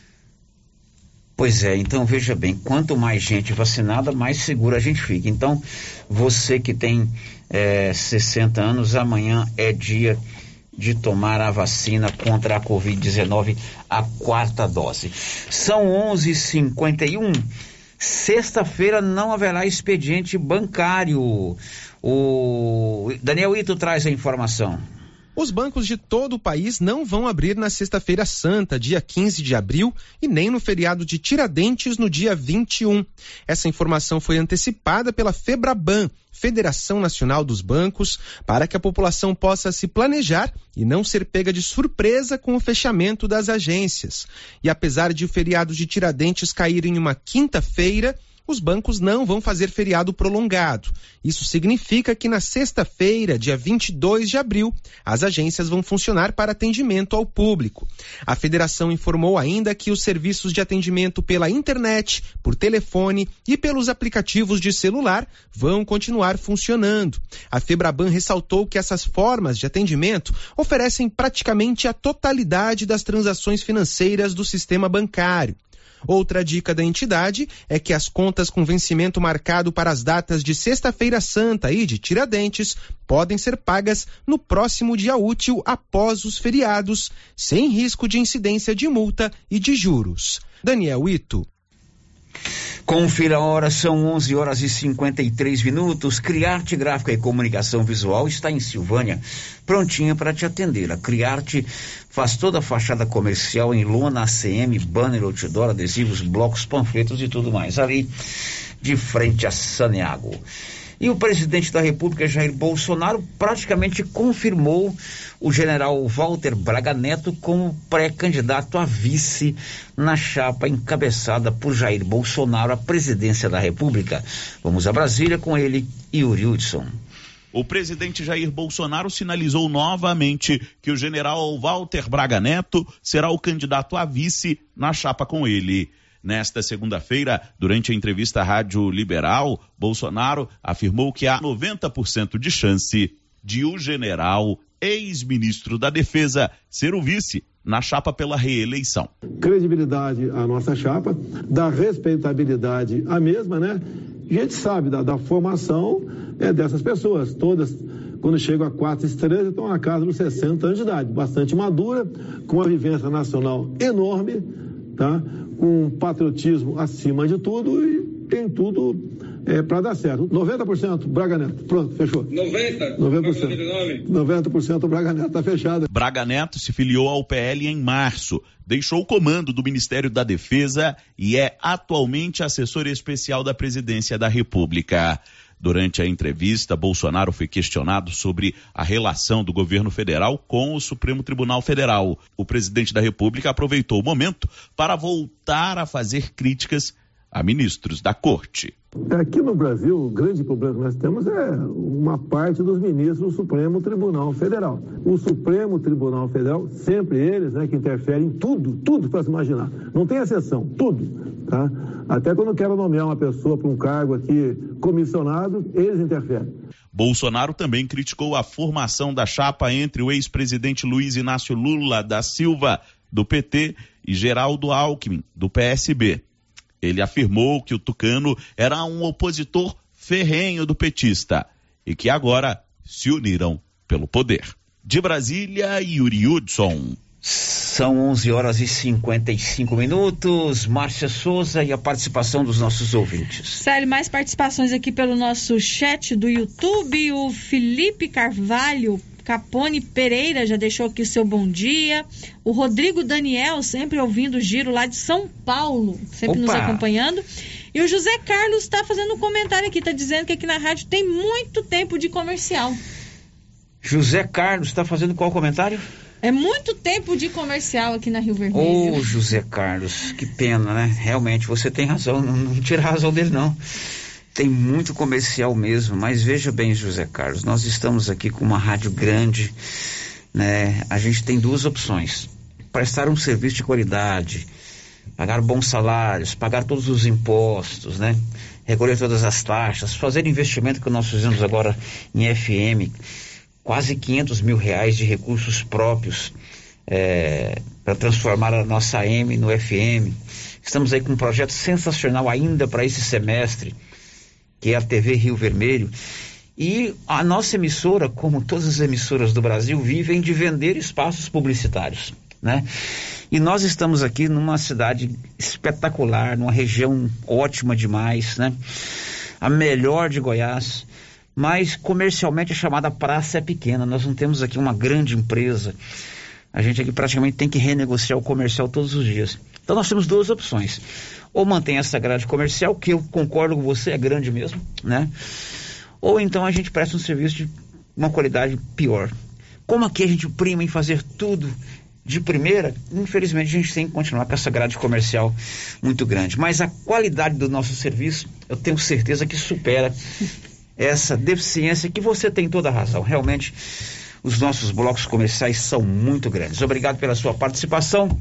Pois é, então veja bem, quanto mais gente vacinada, mais segura a gente fica. Então, você que tem é, 60 anos, amanhã é dia de tomar a vacina contra a Covid-19, a quarta dose. São 11h51. Sexta-feira não haverá expediente bancário. O Daniel Ito traz a informação. Os bancos de todo o país não vão abrir na Sexta-feira Santa, dia 15 de abril, e nem no feriado de Tiradentes, no dia 21. Essa informação foi antecipada pela Febraban, Federação Nacional dos Bancos, para que a população possa se planejar e não ser pega de surpresa com o fechamento das agências. E apesar de o feriado de Tiradentes cair em uma quinta-feira, os bancos não vão fazer feriado prolongado. Isso significa que na sexta-feira, dia 22 de abril, as agências vão funcionar para atendimento ao público. A federação informou ainda que os serviços de atendimento pela internet, por telefone e pelos aplicativos de celular vão continuar funcionando. A Febraban ressaltou que essas formas de atendimento oferecem praticamente a totalidade das transações financeiras do sistema bancário. Outra dica da entidade é que as contas com vencimento marcado para as datas de Sexta-feira Santa e de Tiradentes podem ser pagas no próximo dia útil após os feriados, sem risco de incidência de multa e de juros. Daniel Ito. Confira a hora, são 11 horas e 53 minutos. Criarte Gráfica e Comunicação Visual está em Silvânia, prontinha para te atender. A Criarte faz toda a fachada comercial em lona, ACM, banner, outdoor, adesivos, blocos, panfletos e tudo mais. Ali de frente a Saneago. E o presidente da República, Jair Bolsonaro, praticamente confirmou o general Walter Braga Neto como pré-candidato a vice na chapa encabeçada por Jair Bolsonaro à presidência da República. Vamos a Brasília com ele, Yuri Hudson. O presidente Jair Bolsonaro sinalizou novamente que o general Walter Braga Neto será o candidato a vice na chapa com ele. Nesta segunda-feira, durante a entrevista à Rádio Liberal, Bolsonaro afirmou que há 90% de chance de o general, ex-ministro da Defesa, ser o vice na chapa pela reeleição. Credibilidade à nossa chapa, da respeitabilidade à mesma, né? A gente sabe da, da formação é, dessas pessoas, todas quando chegam a quatro estrelas, estão na casa dos 60 anos de idade, bastante madura, com uma vivência nacional enorme, tá? com patriotismo acima de tudo e tem tudo é, para dar certo. 90% Braga Neto. Pronto, fechou. 90%? 90%. 90% Braga Neto está fechado. Braga Neto se filiou ao PL em março, deixou o comando do Ministério da Defesa e é atualmente assessor especial da Presidência da República. Durante a entrevista, Bolsonaro foi questionado sobre a relação do governo federal com o Supremo Tribunal Federal. O presidente da República aproveitou o momento para voltar a fazer críticas a ministros da corte. Aqui no Brasil, o grande problema que nós temos é uma parte dos ministros do Supremo Tribunal Federal. O Supremo Tribunal Federal, sempre eles, né, que interferem em tudo, tudo para se imaginar. Não tem exceção, tudo. Tá? Até quando quero nomear uma pessoa para um cargo aqui comissionado, eles interferem. Bolsonaro também criticou a formação da chapa entre o ex-presidente Luiz Inácio Lula da Silva, do PT, e Geraldo Alckmin, do PSB. Ele afirmou que o Tucano era um opositor ferrenho do petista e que agora se uniram pelo poder. De Brasília, Yuri Hudson. São 11 horas e 55 minutos. Márcia Souza e a participação dos nossos ouvintes. Sério, mais participações aqui pelo nosso chat do YouTube. O Felipe Carvalho Capone Pereira já deixou aqui o seu bom dia. O Rodrigo Daniel, sempre ouvindo o giro lá de São Paulo, sempre Opa. nos acompanhando. E o José Carlos está fazendo um comentário aqui, está dizendo que aqui na rádio tem muito tempo de comercial. José Carlos está fazendo qual comentário? É muito tempo de comercial aqui na Rio Vermelho. Ô, oh, José Carlos, que pena, né? Realmente, você tem razão, não, não tira a razão dele, não tem muito comercial mesmo, mas veja bem, José Carlos, nós estamos aqui com uma rádio grande, né? A gente tem duas opções: prestar um serviço de qualidade, pagar bons salários, pagar todos os impostos, né? Recolher todas as taxas, fazer investimento que nós fizemos agora em FM, quase 500 mil reais de recursos próprios é, para transformar a nossa AM no FM. Estamos aí com um projeto sensacional ainda para esse semestre que é a TV Rio Vermelho. E a nossa emissora, como todas as emissoras do Brasil, vivem de vender espaços publicitários, né? E nós estamos aqui numa cidade espetacular, numa região ótima demais, né? A melhor de Goiás, mas comercialmente a chamada praça é pequena. Nós não temos aqui uma grande empresa. A gente aqui praticamente tem que renegociar o comercial todos os dias. Então nós temos duas opções ou mantém essa grade comercial, que eu concordo com você, é grande mesmo, né? Ou então a gente presta um serviço de uma qualidade pior. Como aqui a gente prima em fazer tudo de primeira, infelizmente a gente tem que continuar com essa grade comercial muito grande. Mas a qualidade do nosso serviço, eu tenho certeza que supera essa deficiência que você tem toda a razão. Realmente, os nossos blocos comerciais são muito grandes. Obrigado pela sua participação.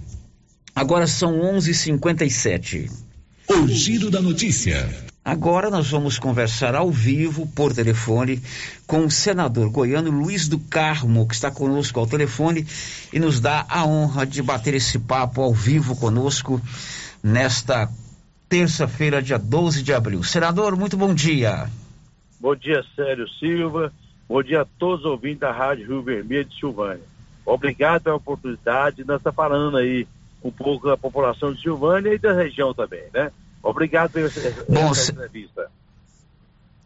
Agora são 11:57. O giro da notícia. Agora nós vamos conversar ao vivo por telefone com o senador goiano Luiz do Carmo, que está conosco ao telefone e nos dá a honra de bater esse papo ao vivo conosco nesta terça-feira, dia 12 de abril. Senador, muito bom dia. Bom dia, Sérgio Silva. Bom dia a todos os ouvintes da Rádio Rio Vermelho de Silvânia. Obrigado pela oportunidade. Nós estamos falando aí um pouco da população de Silvânia e da região também, né? Obrigado pela Bom, essa entrevista.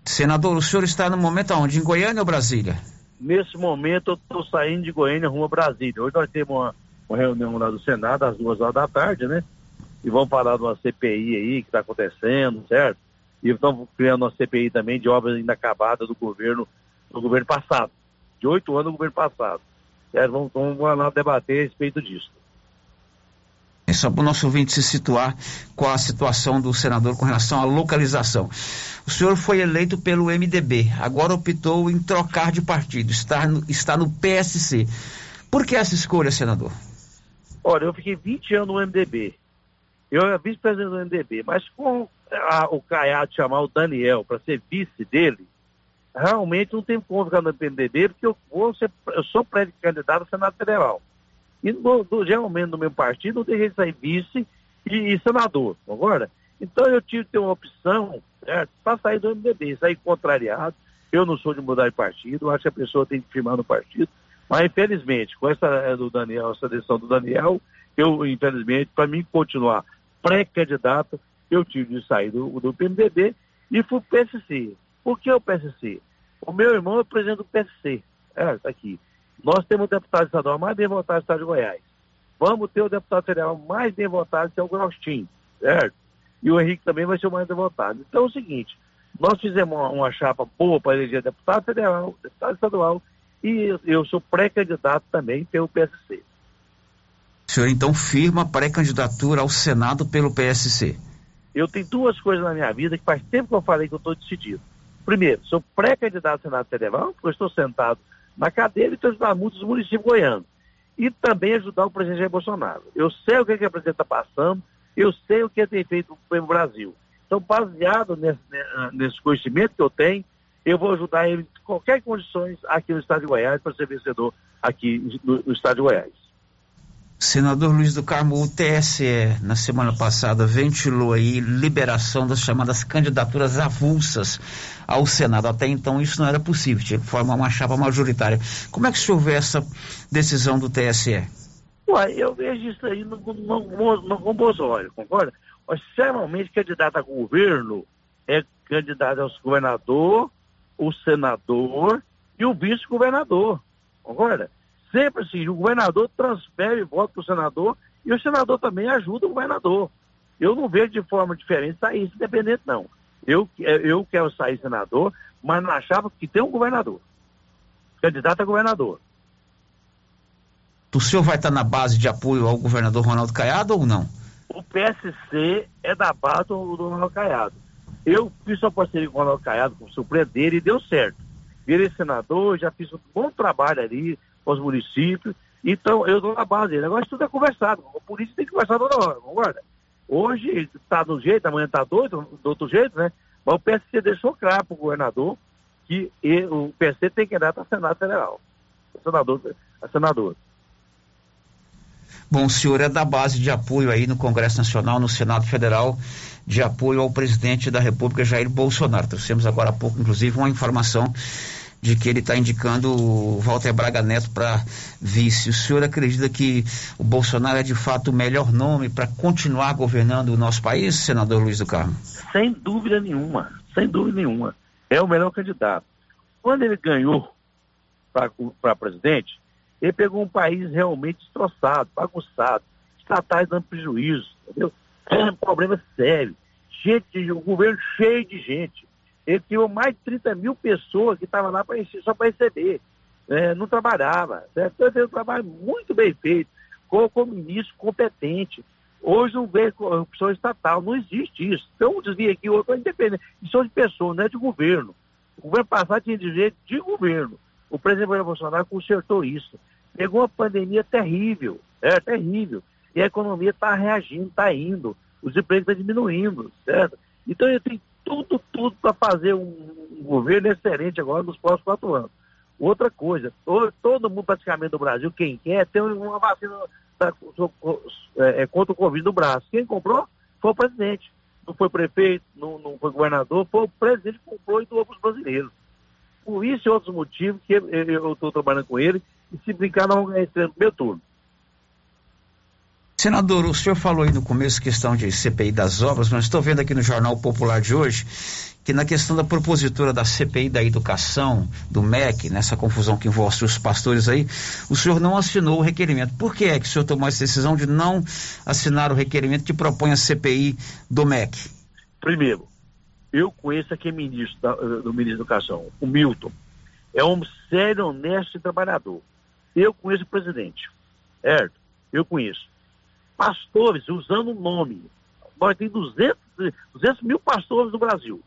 Senador, o senhor está no momento aonde? Em Goiânia ou Brasília? Nesse momento eu estou saindo de Goiânia rumo a Brasília. Hoje nós temos uma, uma, reunião lá do Senado às duas horas da tarde, né? E vamos falar de uma CPI aí que está acontecendo, certo? E estamos criando uma CPI também de obras inacabadas do governo, do governo passado. De oito anos do governo passado. Certo? Vamos, vamos lá debater a respeito disso. É só para o nosso ouvinte se situar com a situação do senador com relação à localização. O senhor foi eleito pelo MDB, agora optou em trocar de partido, está no, está no PSC. Por que essa escolha, senador? Olha, eu fiquei 20 anos no MDB. eu era vice-presidente do MDB, mas com a, o Caiado chamar o Daniel para ser vice dele, realmente não tem como ficar no MDB, porque eu, vou ser, eu sou pré-candidato a Senado Federal. E no, geralmente no meu partido não tem jeito de sair vice e, e senador, agora. Então eu tive que ter uma opção para sair do MDB, sair contrariado. Eu não sou de mudar de partido, acho que a pessoa tem que firmar no partido. Mas infelizmente, com essa é, do Daniel, essa decisão do Daniel, eu, infelizmente, para mim continuar pré-candidato, eu tive de sair do, do PMDB e fui PSC. Por que o PSC? O meu irmão é presidente do PSC. É, tá aqui. Nós temos o deputado estadual mais bem votado do estado de Goiás. Vamos ter o deputado federal mais bem votado, que é o Grostin, certo? E o Henrique também vai ser o mais bem votado. Então é o seguinte, nós fizemos uma, uma chapa boa para eleger deputado federal, deputado estadual, e eu sou pré-candidato também pelo PSC. O senhor então firma pré-candidatura ao Senado pelo PSC? Eu tenho duas coisas na minha vida que faz tempo que eu falei que eu estou decidido. Primeiro, sou pré-candidato ao Senado Federal, porque estou sentado na cadeira e estou ajudando muitos municípios goianos. E também ajudar o presidente Jair Bolsonaro. Eu sei o que, que o presidente está passando, eu sei o que ele tem feito pelo Brasil. Então, baseado nesse, nesse conhecimento que eu tenho, eu vou ajudar ele em qualquer condições aqui no estado de Goiás para ser vencedor aqui no, no estado de Goiás. Senador Luiz do Carmo, o TSE, na semana passada, ventilou aí liberação das chamadas candidaturas avulsas ao Senado. Até então isso não era possível, tinha que formar uma chapa majoritária. Como é que o senhor vê essa decisão do TSE? Ué, eu vejo isso aí no, no, no, com bons olhos, concorda? Geralmente, candidato a governo é candidato ao governador, o senador e o vice-governador, concorda? Sempre assim, o governador transfere voto para o senador e o senador também ajuda o governador. Eu não vejo de forma diferente sair independente, não. Eu, eu quero sair senador, mas não achava que tem um governador. Candidato a governador. O senhor vai estar na base de apoio ao governador Ronaldo Caiado ou não? O PSC é da base do, do Ronaldo Caiado. Eu fiz uma parceria com o Ronaldo Caiado, com o suplente dele, e deu certo. Virei senador, já fiz um bom trabalho ali, os municípios. Então, eu dou na base. Agora, isso tudo é conversado. O polícia tem que conversar toda hora, concorda? Hoje está um jeito, amanhã está do outro jeito, né? Mas o PSC deixou claro para o governador que ele, o PSC tem que dar para o Senado Federal. O senador, a senador. Bom, o senhor é da base de apoio aí no Congresso Nacional, no Senado Federal, de apoio ao presidente da República, Jair Bolsonaro. Trouxemos agora há pouco, inclusive, uma informação de que ele está indicando o Walter Braga Neto para vice. O senhor acredita que o Bolsonaro é de fato o melhor nome para continuar governando o nosso país, senador Luiz do Carmo? Sem dúvida nenhuma, sem dúvida nenhuma. É o melhor candidato. Quando ele ganhou para presidente, ele pegou um país realmente destroçado, bagunçado, estatais dando prejuízo, entendeu? É um problema sério. Gente, o governo cheio de gente ele tinha mais de 30 mil pessoas que estavam lá só para receber. É, não trabalhava. Certo? Então, fez um trabalho muito bem feito, com, com ministro competente. Hoje não vê corrupção estatal, não existe isso. Então, um desvio aqui, outro é independente. Isso são de pessoas, não é de governo. O governo passado tinha direito de governo. O presidente Bolsonaro consertou isso. Pegou uma pandemia terrível, é terrível. E a economia está reagindo, está indo. Os empregos estão diminuindo, certo? Então, eu tenho tudo, tudo para fazer um, governo excelente agora nos próximos quatro anos. Outra coisa, todo, todo mundo praticamente do Brasil, quem quer, tem uma vacina da, é, é, contra o Covid no braço. Quem comprou foi o presidente. Não foi prefeito, não, não foi governador, foi o presidente que comprou e doou para os brasileiros. Por isso e outros motivos que eu estou trabalhando com ele, e se brincar, não vamos ganhar esse primeiro turno. Senador, o senhor falou aí no começo questão de CPI das obras, mas estou vendo aqui no Jornal Popular de hoje que na questão da propositura da CPI da educação, do MEC, nessa confusão que envolve os pastores aí, o senhor não assinou o requerimento. Por que é que o senhor tomou essa decisão de não assinar o requerimento que propõe a CPI do MEC? Primeiro, eu conheço aqui ministro da, do ministro da Educação, o Milton. É um sério, honesto e trabalhador. Eu conheço o presidente, certo? Eu conheço pastores usando o nome. Nós temos 200, 200 mil pastores no Brasil.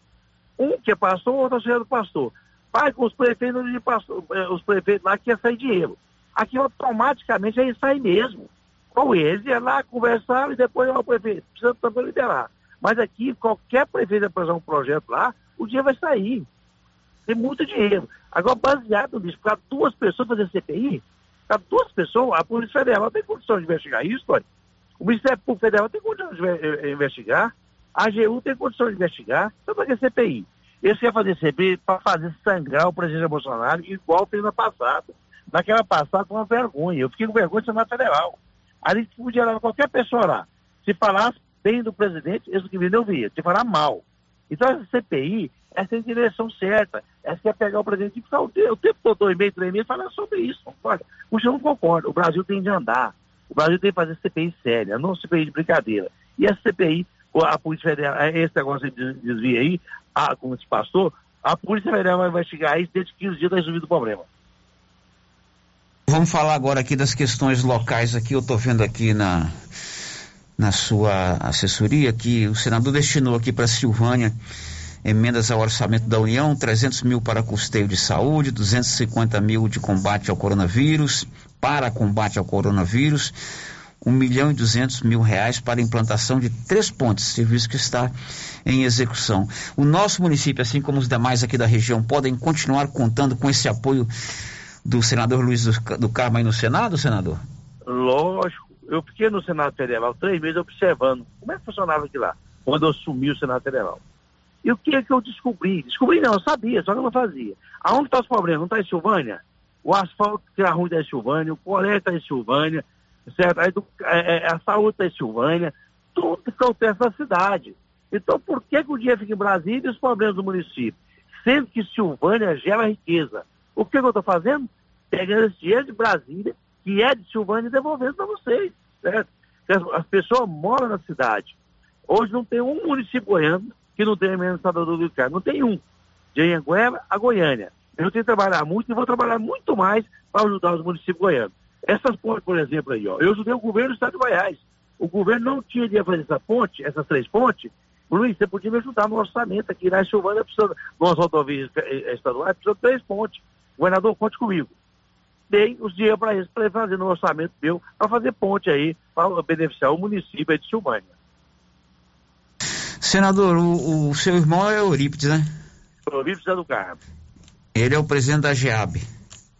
Um que é pastor, outro é pastor. Vai com os prefeitos pastor, eh, os prefeitos lá que ia sair dinheiro. Aqui automaticamente aí sai mesmo. Ou eles iam lá, conversaram e depois o prefeito precisa também liberar. Mas aqui, qualquer prefeito apresentar um projeto lá, o dinheiro vai sair. Tem muito dinheiro. Agora, baseado nisso, para duas pessoas fazer CPI, para duas pessoas, a Polícia Federal tem condição de investigar isso, olha. O Ministério Público Federal tem condição de eh, investigar, a AGU tem condição de investigar, então para que CPI? Esse quer fazer CPI para fazer sangrar o presidente Bolsonaro, igual fez na passada. Naquela passada foi uma vergonha. Eu fiquei com vergonha do Senado Federal. Ali podia levar qualquer pessoa lá. Se falasse bem do presidente, isso que eu via. Se falar mal. Então essa CPI, essa é a direção certa. Essa quer pegar o presidente e ficar o tempo, o tempo todo, dois meses, três meses, falando sobre isso. Olha, o senhor não concorda. O Brasil tem de andar. O Brasil tem que fazer CPI séria, não CPI de brincadeira. E essa CPI, a Polícia Federal, esse negócio de desvia aí, a, como se passou, a Polícia Federal vai investigar isso desde 15 dias resolvido o problema. Vamos falar agora aqui das questões locais aqui, eu estou vendo aqui na, na sua assessoria que o senador destinou aqui para Silvânia emendas ao orçamento da União, 300 mil para custeio de saúde, 250 mil de combate ao coronavírus, para combate ao coronavírus, 1 milhão e 200 mil reais para implantação de três pontes, serviço que está em execução. O nosso município, assim como os demais aqui da região, podem continuar contando com esse apoio do senador Luiz do, Carmo aí no Senado, senador? Lógico. Eu fiquei no Senado Federal três meses observando como é que funcionava aquilo lá, quando eu assumi o Senado Federal. E o que é que eu descobri? Descobri não, eu sabia, só que eu não fazia. Aonde está os problemas? Não está em Silvânia? O asfalto que é ruim da Silvânia, o colégio está em Silvânia, certo? A, é, é, a saúde está em Silvânia, tudo que acontece na cidade. Então, por que, que o dinheiro fica em Brasília e os problemas do município? Sendo que Silvânia gera riqueza. O que, que eu estou fazendo? Pegando esse dinheiro de Brasília, que é de Silvânia, e devolvendo para vocês, certo? As, as pessoas moram na cidade. Hoje não tem um município goiano que não tem emenda estadual do Carmo. Não tem um. De Anhanguera a Goiânia. Eu tenho que trabalhar muito e vou trabalhar muito mais para ajudar os municípios goianos. Essas pontes, por exemplo, aí, ó, eu ajudei o governo do estado de Goiás. O governo não tinha de fazer essa ponte, essas três pontes. Luiz, você podia me ajudar no orçamento aqui na Silvânia, precisa, nas rodovias estaduais, precisa de três pontes. Governador, conte comigo. Dei os dinheiros para eles, para ele fazer no orçamento meu, para fazer ponte aí, para beneficiar o município de Silvânia. Senador, o, o seu irmão é Eurípides, né? Eurípides é do Carmo. Ele é o presidente da GEAB.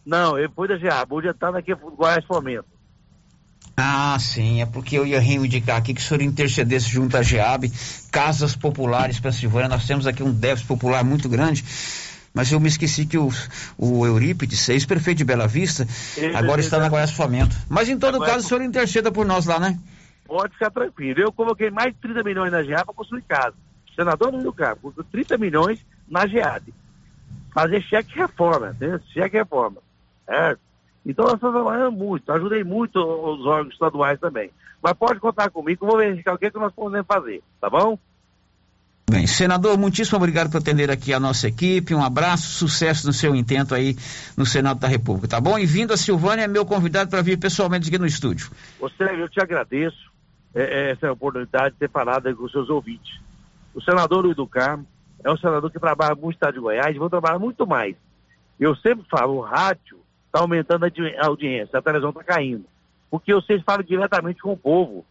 Não, ele foi da GEAB, hoje está aqui no Goiás Fomento. Ah, sim, é porque eu ia reivindicar aqui que o senhor intercedesse junto à GEAB, casas populares para Silvânia. Nós temos aqui um déficit popular muito grande. Mas eu me esqueci que o, o Eurípides, ex-prefeito de Bela Vista, ele, agora ele, está na Goiás Fomento. Mas em todo agora, caso, o senhor interceda por nós lá, né? Pode ficar tranquilo. Eu coloquei mais de 30 milhões na GEAB para construir casa. O senador do Carmo colocou 30 milhões na GEAB. Fazer cheque reforma, entendeu? Cheque reforma. Certo? Então nós estamos trabalhando muito, ajudei muito os órgãos estaduais também. Mas pode contar comigo, eu vou verificar o que, é que nós podemos fazer, tá bom? Bem, senador, muitíssimo obrigado por atender aqui a nossa equipe. Um abraço, sucesso no seu intento aí no Senado da República, tá bom? E vindo a Silvânia, é meu convidado para vir pessoalmente aqui no estúdio. Você, eu te agradeço é, é, essa oportunidade de ter falado com os seus ouvintes. O senador Luiz do Carmo é um senador que trabalha muito no estado de Goiás e vou trabalhar muito mais. Eu sempre falo, o rádio está aumentando a audiência, a televisão está caindo. Porque vocês falam diretamente com o povo.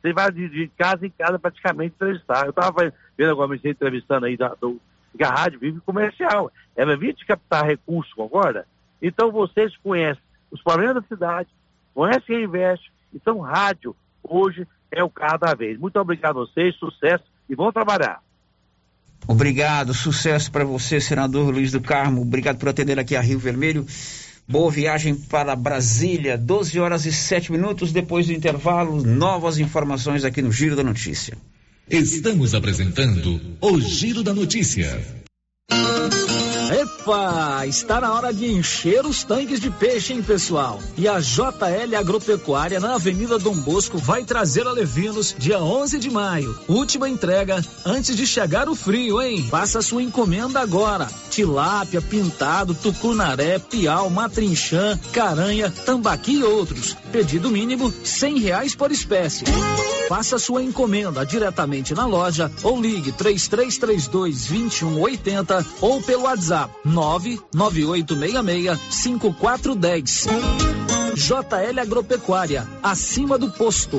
Você vai de, casa em casa praticamente entrevistar. Eu estava vendo agora, me entrevistando aí da, do, que rádio vive comercial. Ela vive de captar recursos, concorda? Então vocês conhecem os problemas da cidade, conhecem quem investe. Então, rádio, hoje, é o cada vez. Muito obrigado a vocês, sucesso e vão trabalhar. Obrigado, sucesso para você, senador Luiz do Carmo. Obrigado por atender aqui a Rio Vermelho. Boa viagem para Brasília, 12 horas e 7 minutos depois do intervalo. Novas informações aqui no Giro da Notícia. Estamos apresentando o Giro da Notícia. Epa, está na hora de encher os tanques de peixe, hein, pessoal? E a JL Agropecuária na Avenida Dom Bosco vai trazer a Levinos dia 11 de maio. Última entrega antes de chegar o frio, hein? Faça sua encomenda agora. Tilápia, pintado, tucunaré, piau, matrinchã, caranha, tambaqui e outros. Pedido mínimo cem reais por espécie. Faça sua encomenda diretamente na loja ou ligue três três três dois vinte e um oitenta ou pelo WhatsApp 998665410. JL Agropecuária, acima do posto.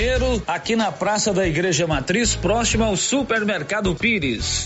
Aqui na Praça da Igreja Matriz, próximo ao Supermercado Pires.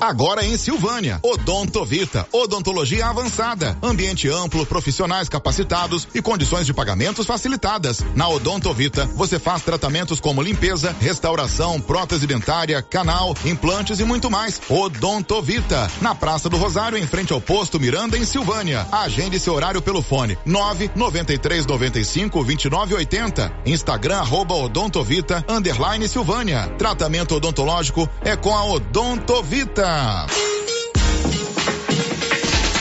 Agora em Silvânia, Odontovita, odontologia avançada, ambiente amplo, profissionais capacitados e condições de pagamentos facilitadas. Na Odontovita, você faz tratamentos como limpeza, restauração, prótese dentária, canal, implantes e muito mais. Odontovita, na Praça do Rosário, em frente ao posto Miranda, em Silvânia. Agende seu horário pelo fone 993 95 29 80. Instagram arroba Odontovita underline Silvânia. Tratamento odontológico é com a Odontovita. Instagram.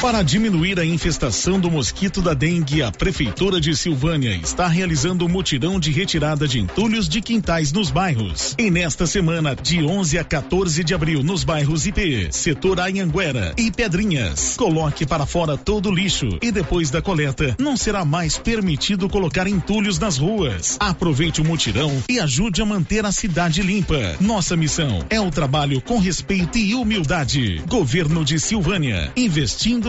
Para diminuir a infestação do mosquito da dengue, a Prefeitura de Silvânia está realizando um mutirão de retirada de entulhos de quintais nos bairros. E nesta semana, de 11 a 14 de abril, nos bairros IP, Setor Anhanguera e Pedrinhas, coloque para fora todo o lixo e depois da coleta, não será mais permitido colocar entulhos nas ruas. Aproveite o mutirão e ajude a manter a cidade limpa. Nossa missão é o trabalho com respeito e humildade. Governo de Silvânia, investindo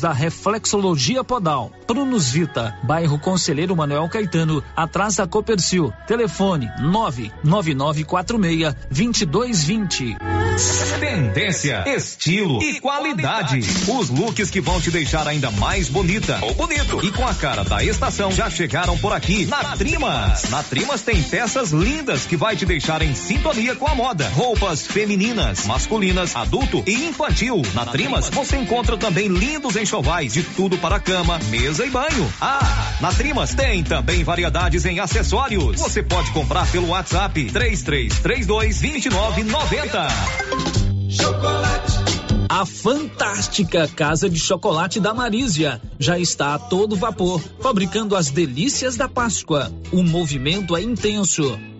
da reflexologia podal. Prunus Vita, bairro Conselheiro Manuel Caetano, atrás da Copercil. Telefone 99946 2220. Tendência, estilo e qualidade. Os looks que vão te deixar ainda mais bonita ou bonito e com a cara da estação já chegaram por aqui na Trimas. Na Trimas tem peças lindas que vai te deixar em sintonia com a moda. Roupas femininas, masculinas, adulto e infantil. Na Trimas você encontra também lindos enxovais de tudo para cama, mesa e banho. Ah, na Trimas tem também variedades em acessórios. Você pode comprar pelo WhatsApp 3332 2990. Chocolate. A fantástica Casa de Chocolate da Marísia já está a todo vapor, fabricando as delícias da Páscoa. O movimento é intenso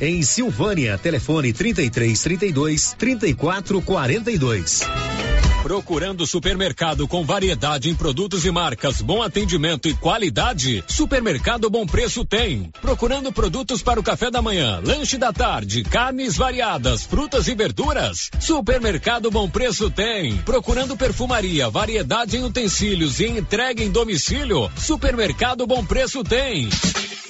em Silvânia. Telefone 33 32 34 42. Procurando supermercado com variedade em produtos e marcas, bom atendimento e qualidade? Supermercado Bom Preço tem. Procurando produtos para o café da manhã, lanche da tarde, carnes variadas, frutas e verduras? Supermercado Bom Preço tem. Procurando perfumaria, variedade em utensílios e entrega em domicílio? Supermercado Bom Preço tem.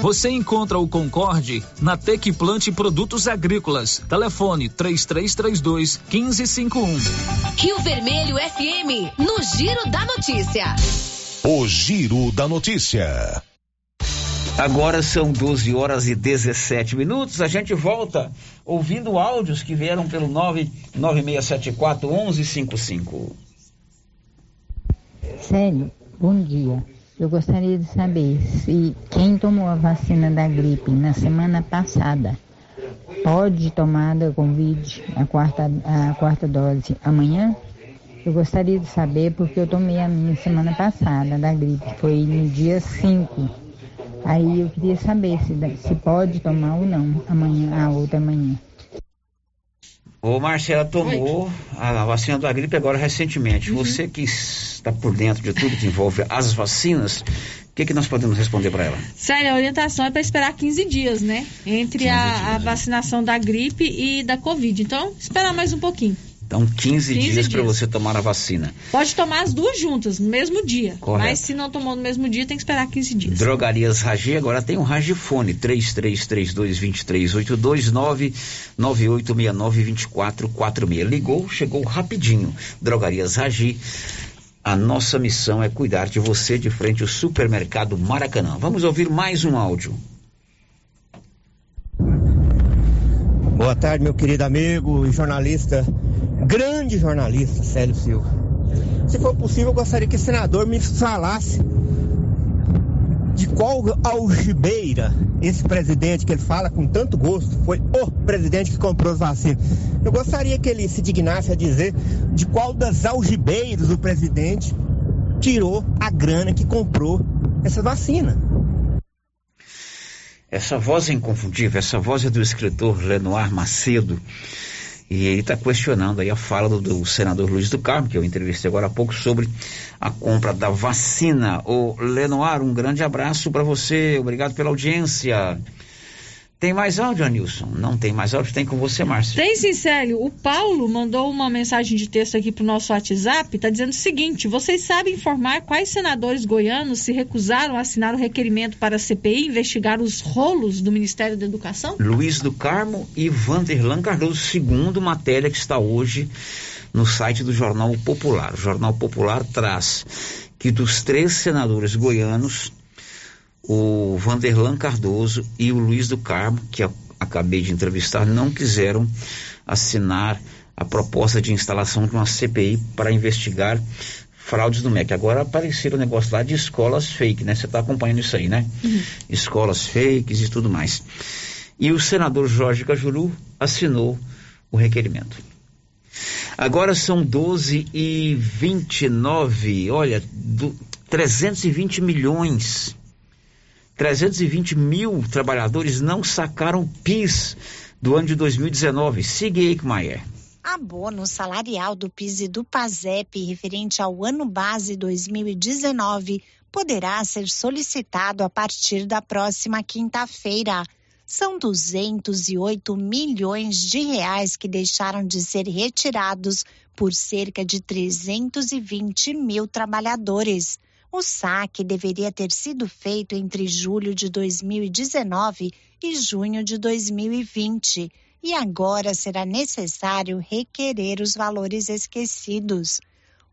Você encontra o Concorde na Tec Plante Produtos Agrícolas. Telefone 3332 1551. Rio Vermelho FM, no Giro da Notícia. O Giro da Notícia. Agora são 12 horas e 17 minutos. A gente volta ouvindo áudios que vieram pelo 99674 1155. Sério, bom dia. Eu gostaria de saber se quem tomou a vacina da gripe na semana passada pode tomar da Covid a quarta, a quarta dose amanhã? Eu gostaria de saber porque eu tomei a minha semana passada da gripe, foi no dia 5. Aí eu queria saber se, se pode tomar ou não amanhã, a outra manhã. O Marcela tomou a vacina da gripe agora recentemente. Uhum. Você que está por dentro de tudo que envolve as vacinas, o que, que nós podemos responder para ela? Sério, a orientação é para esperar 15 dias, né? Entre 15 a, dias, a, vacinação da gripe e da Covid. Então, esperar mais um pouquinho. Então, 15, 15 dias para você tomar a vacina. Pode tomar as duas juntas, no mesmo dia. Correto. Mas se não tomou no mesmo dia, tem que esperar 15 dias. Drogarias Ragi, agora tem um Ragifone, 3332-2382, 99869-2446. Ligou, chegou rapidinho. Drogarias Ragi, a nossa missão é cuidar de você de frente ao supermercado Maracanã. Vamos ouvir mais um áudio. Boa tarde, meu querido amigo e jornalista, grande jornalista Célio Silva. Se for possível, eu gostaria que o senador me falasse de qual algibeira esse presidente que ele fala com tanto gosto foi o presidente que comprou as vacinas. Eu gostaria que ele se dignasse a dizer de qual das algibeiras o presidente tirou a grana que comprou essa vacina. Essa voz é inconfundível, essa voz é do escritor Lenoir Macedo. E ele está questionando aí a fala do, do, senador Luiz do Carmo, que eu entrevistei agora há pouco, sobre a compra da vacina. O Lenoir, um grande abraço para você, obrigado pela audiência. Tem mais áudio, Anilson? Não tem mais áudio, tem com você, Márcio. Tem sim, Célio. O Paulo mandou uma mensagem de texto aqui pro nosso WhatsApp, tá dizendo o seguinte: vocês sabem informar quais senadores goianos se recusaram a assinar o requerimento para a CPI investigar os rolos do Ministério da Educação? Luiz do Carmo e Vanderlan Cardoso, segundo matéria que está hoje no site do Jornal Popular. O Jornal Popular traz que dos três senadores goianos, o Vanderlan Cardoso e o Luiz do Carmo, que eu acabei de entrevistar, não quiseram assinar a proposta de instalação de uma CPI para investigar fraudes do MEC. Agora apareceram o negócio lá de escolas fake, né? Você está acompanhando isso aí, né? Uhum. Escolas fakes e tudo mais. E o senador Jorge Cajuru assinou o requerimento. Agora são 12 e 29, olha, do, 320 milhões 320 mil trabalhadores não sacaram PIS do ano de 2019. Siga Eichmeier. Abono salarial do PIS e do PASEP referente ao ano base 2019 poderá ser solicitado a partir da próxima quinta-feira. São 208 milhões de reais que deixaram de ser retirados por cerca de 320 mil trabalhadores. O saque deveria ter sido feito entre julho de 2019 e junho de 2020 e agora será necessário requerer os valores esquecidos.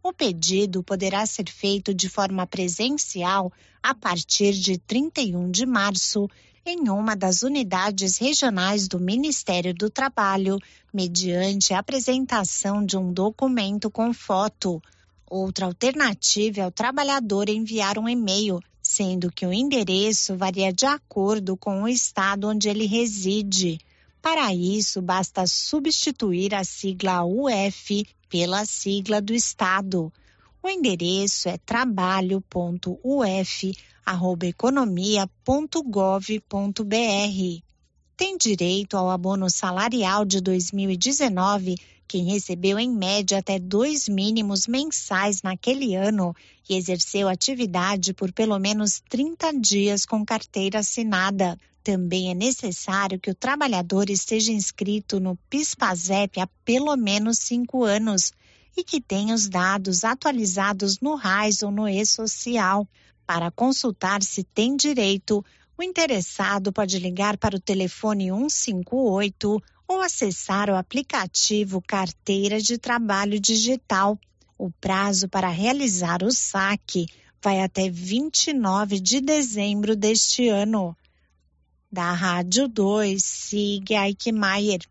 O pedido poderá ser feito de forma presencial a partir de 31 de março em uma das unidades regionais do Ministério do Trabalho, mediante a apresentação de um documento com foto. Outra alternativa é o trabalhador enviar um e-mail, sendo que o endereço varia de acordo com o estado onde ele reside. Para isso, basta substituir a sigla UF pela sigla do estado. O endereço é trabalho.uf@economia.gov.br. Tem direito ao abono salarial de 2019 quem recebeu em média até dois mínimos mensais naquele ano e exerceu atividade por pelo menos 30 dias com carteira assinada. Também é necessário que o trabalhador esteja inscrito no PIS/PASEP há pelo menos cinco anos e que tenha os dados atualizados no RAIS ou no E-Social. Para consultar se tem direito, o interessado pode ligar para o telefone 158 ou acessar o aplicativo Carteira de Trabalho Digital. O prazo para realizar o saque vai até 29 de dezembro deste ano. Da Rádio 2, siga Eichmeier.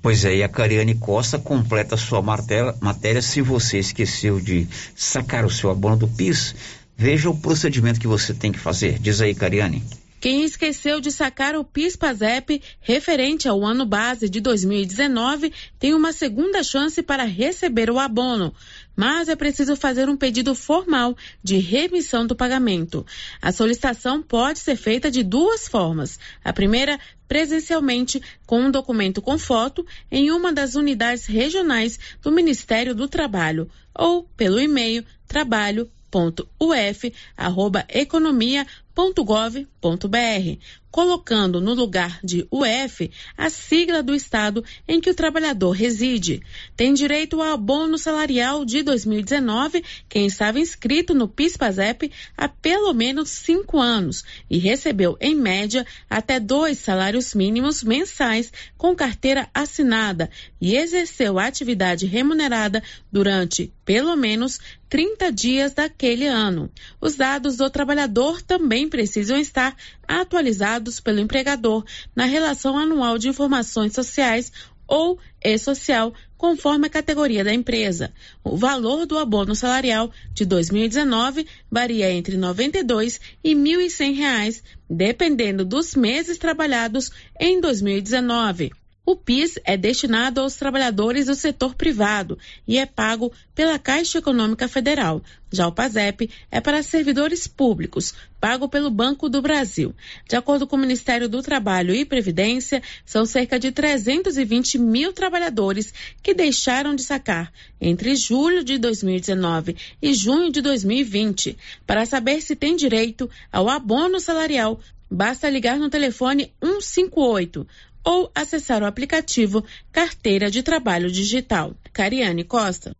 Pois é, e a Cariane Costa completa sua matéria, matéria. Se você esqueceu de sacar o seu abono do PIS, veja o procedimento que você tem que fazer. Diz aí, Cariane. Quem esqueceu de sacar o PIS/PASEP referente ao ano base de 2019 tem uma segunda chance para receber o abono, mas é preciso fazer um pedido formal de remissão do pagamento. A solicitação pode ser feita de duas formas. A primeira, presencialmente, com um documento com foto em uma das unidades regionais do Ministério do Trabalho, ou pelo e-mail trabalho.uf@economia www.gov.br, colocando no lugar de UF a sigla do estado em que o trabalhador reside. Tem direito ao abono salarial de 2019 quem estava inscrito no PIS/PASEP há pelo menos cinco anos e recebeu, em média, até dois salários mínimos mensais com carteira assinada e exerceu atividade remunerada durante pelo menos 30 dias daquele ano. Os dados do trabalhador também precisam estar atualizados pelo empregador na relação anual de informações sociais ou e-social, conforme a categoria da empresa. O valor do abono salarial de 2019 varia entre R$ 92 e R$ 1.100, dependendo dos meses trabalhados em 2019. O PIS é destinado aos trabalhadores do setor privado e é pago pela Caixa Econômica Federal. Já o PASEP é para servidores públicos, pago pelo Banco do Brasil. De acordo com o Ministério do Trabalho e Previdência, são cerca de 320 mil trabalhadores que deixaram de sacar entre julho de 2019 e junho de 2020. Para saber se tem direito ao abono salarial, basta ligar no telefone 158 ou acessar o aplicativo Carteira de Trabalho Digital. Cariane Costa.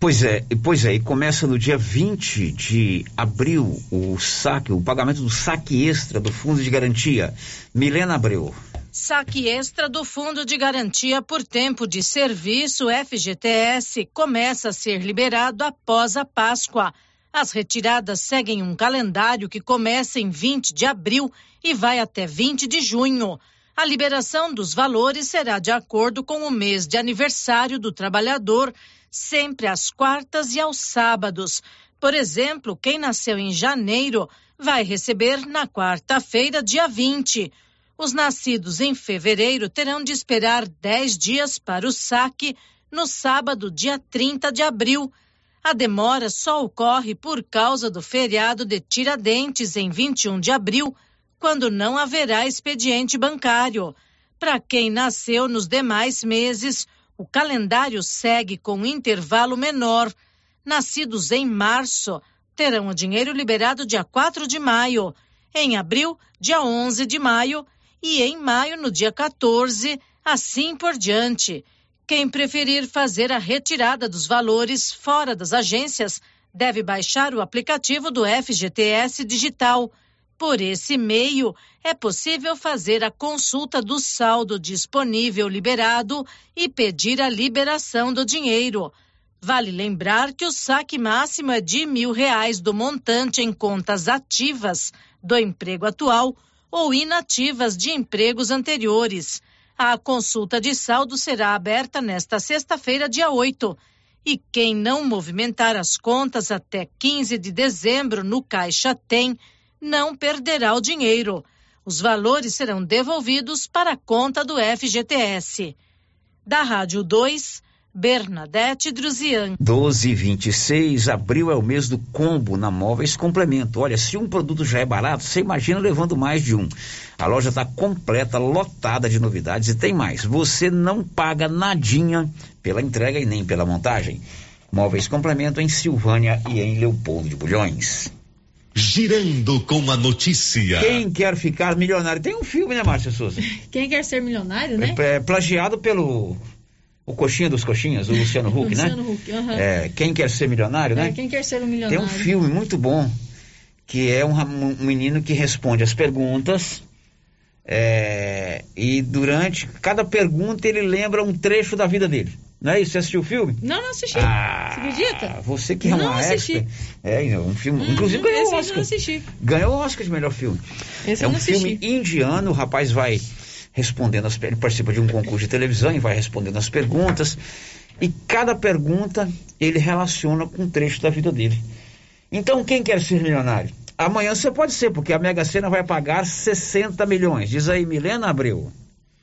Pois é, pois é, e começa no dia 20 de abril o saque, o pagamento do saque extra do Fundo de Garantia. Milena Abreu. Saque extra do Fundo de Garantia por Tempo de Serviço FGTS começa a ser liberado após a Páscoa. As retiradas seguem um calendário que começa em 20 de abril e vai até 20 de junho. A liberação dos valores será de acordo com o mês de aniversário do trabalhador, sempre às quartas e aos sábados. Por exemplo, quem nasceu em janeiro vai receber na quarta-feira, dia 20. Os nascidos em fevereiro terão de esperar 10 dias para o saque no sábado, dia 30 de abril. A demora só ocorre por causa do feriado de Tiradentes, em 21 de abril quando não haverá expediente bancário. Para quem nasceu nos demais meses, o calendário segue com um intervalo menor. Nascidos em março terão o dinheiro liberado dia 4 de maio, em abril, dia 11 de maio e em maio, no dia 14, assim por diante. Quem preferir fazer a retirada dos valores fora das agências deve baixar o aplicativo do FGTS Digital por esse meio, é possível fazer a consulta do saldo disponível liberado e pedir a liberação do dinheiro. Vale lembrar que o saque máximo é de mil reais do montante em contas ativas do emprego atual ou inativas de empregos anteriores. A consulta de saldo será aberta nesta sexta-feira, dia 8. E quem não movimentar as contas até 15 de dezembro no Caixa Tem não perderá o dinheiro. Os valores serão devolvidos para a conta do FGTS. Da Rádio 2, Bernadette Druzian. 1226, abril é o mês do combo na Móveis Complemento. Olha, se um produto já é barato, você imagina levando mais de um. A loja está completa, lotada de novidades e tem mais. Você não paga nadinha pela entrega e nem pela montagem. Móveis Complemento em Silvânia e em Leopoldo de Bulhões. Girando com a notícia. Quem quer ficar milionário? Tem um filme, né, Márcia Souza? Quem quer ser milionário, né? É, é plagiado pelo o coxinha dos coxinhas, o Luciano Huck, né? Luciano Huck, uhum. é, Quem quer ser milionário, né? É, quem quer ser um milionário. Tem um filme muito bom que é um, um menino que responde as perguntas é, e durante cada pergunta ele lembra um trecho da vida dele. Não é isso? Você assistiu o filme? Não, não assisti. Ah, você acredita? Você que é não uma assisti. expert. É, um filme. Hum, inclusive ganhou o Oscar. não assisti. Ganhou o Oscar de melhor filme. Esse é um não filme assisti. indiano, o rapaz vai respondendo as ele participa de um concurso de televisão e vai respondendo as perguntas. E cada pergunta ele relaciona com um trecho da vida dele. Então, quem quer ser milionário? Amanhã você pode ser, porque a Mega Sena vai pagar 60 milhões. Diz aí, Milena Abreu.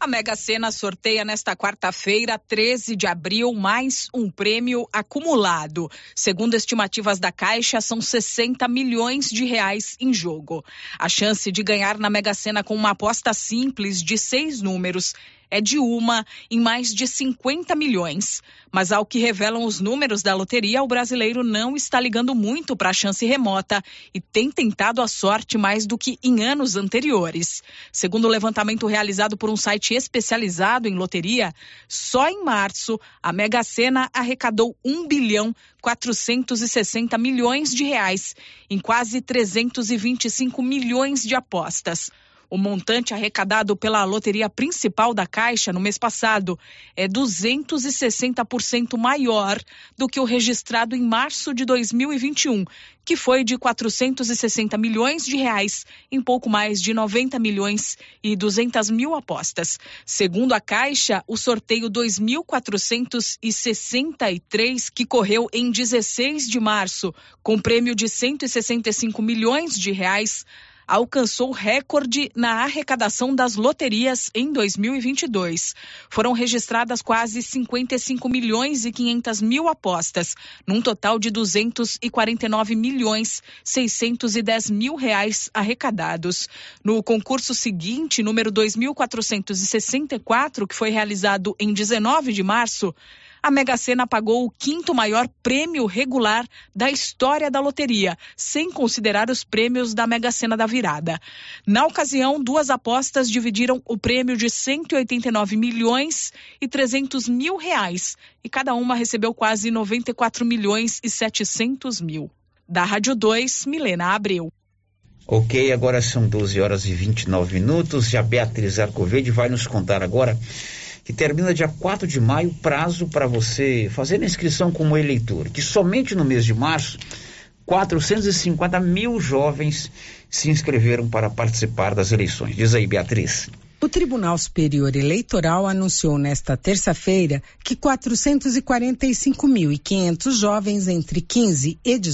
A Mega Sena sorteia nesta quarta-feira, 13 de abril, mais um prêmio acumulado. Segundo estimativas da Caixa, são 60 milhões de reais em jogo. A chance de ganhar na Mega Sena com uma aposta simples de seis números é de uma em mais de 50 milhões. Mas ao que revelam os números da loteria, o brasileiro não está ligando muito para a chance remota e tem tentado a sorte mais do que em anos anteriores. Segundo o levantamento realizado por um site especializado em loteria, só em março a Mega Sena arrecadou 1 bilhão 460 milhões de reais em quase 325 milhões de apostas. O montante arrecadado pela loteria principal da Caixa no mês passado é 260% maior do que o registrado em março de 2021, que foi de 460 milhões de reais em pouco mais de 90 milhões e 200 mil apostas. Segundo a Caixa, o sorteio 2463 que correu em 16 de março, com prêmio de 165 milhões de reais, alcançou recorde na arrecadação das loterias em 2022. Foram registradas quase 55 milhões e 500 mil apostas, num total de 249 milhões 610 mil reais arrecadados. No concurso seguinte, número 2464, que foi realizado em 19 de março, a Mega Sena pagou o quinto maior prêmio regular da história da loteria, sem considerar os prêmios da Mega Sena da virada. Na ocasião, duas apostas dividiram o prêmio de 189 milhões e 300 mil reais, e cada uma recebeu quase 94 milhões e 700 mil. Da Rádio 2, Milena Abreu. Ok, agora são 12 horas e 29 minutos. Já Beatriz Arcoverde vai nos contar agora que termina dia 4 de maio, prazo para você fazer a inscrição como eleitor, que somente no mês de março, 450 mil jovens se inscreveram para participar das eleições. Diz aí, Beatriz. O Tribunal Superior Eleitoral anunciou nesta terça-feira que 445.500 jovens entre 15 e 18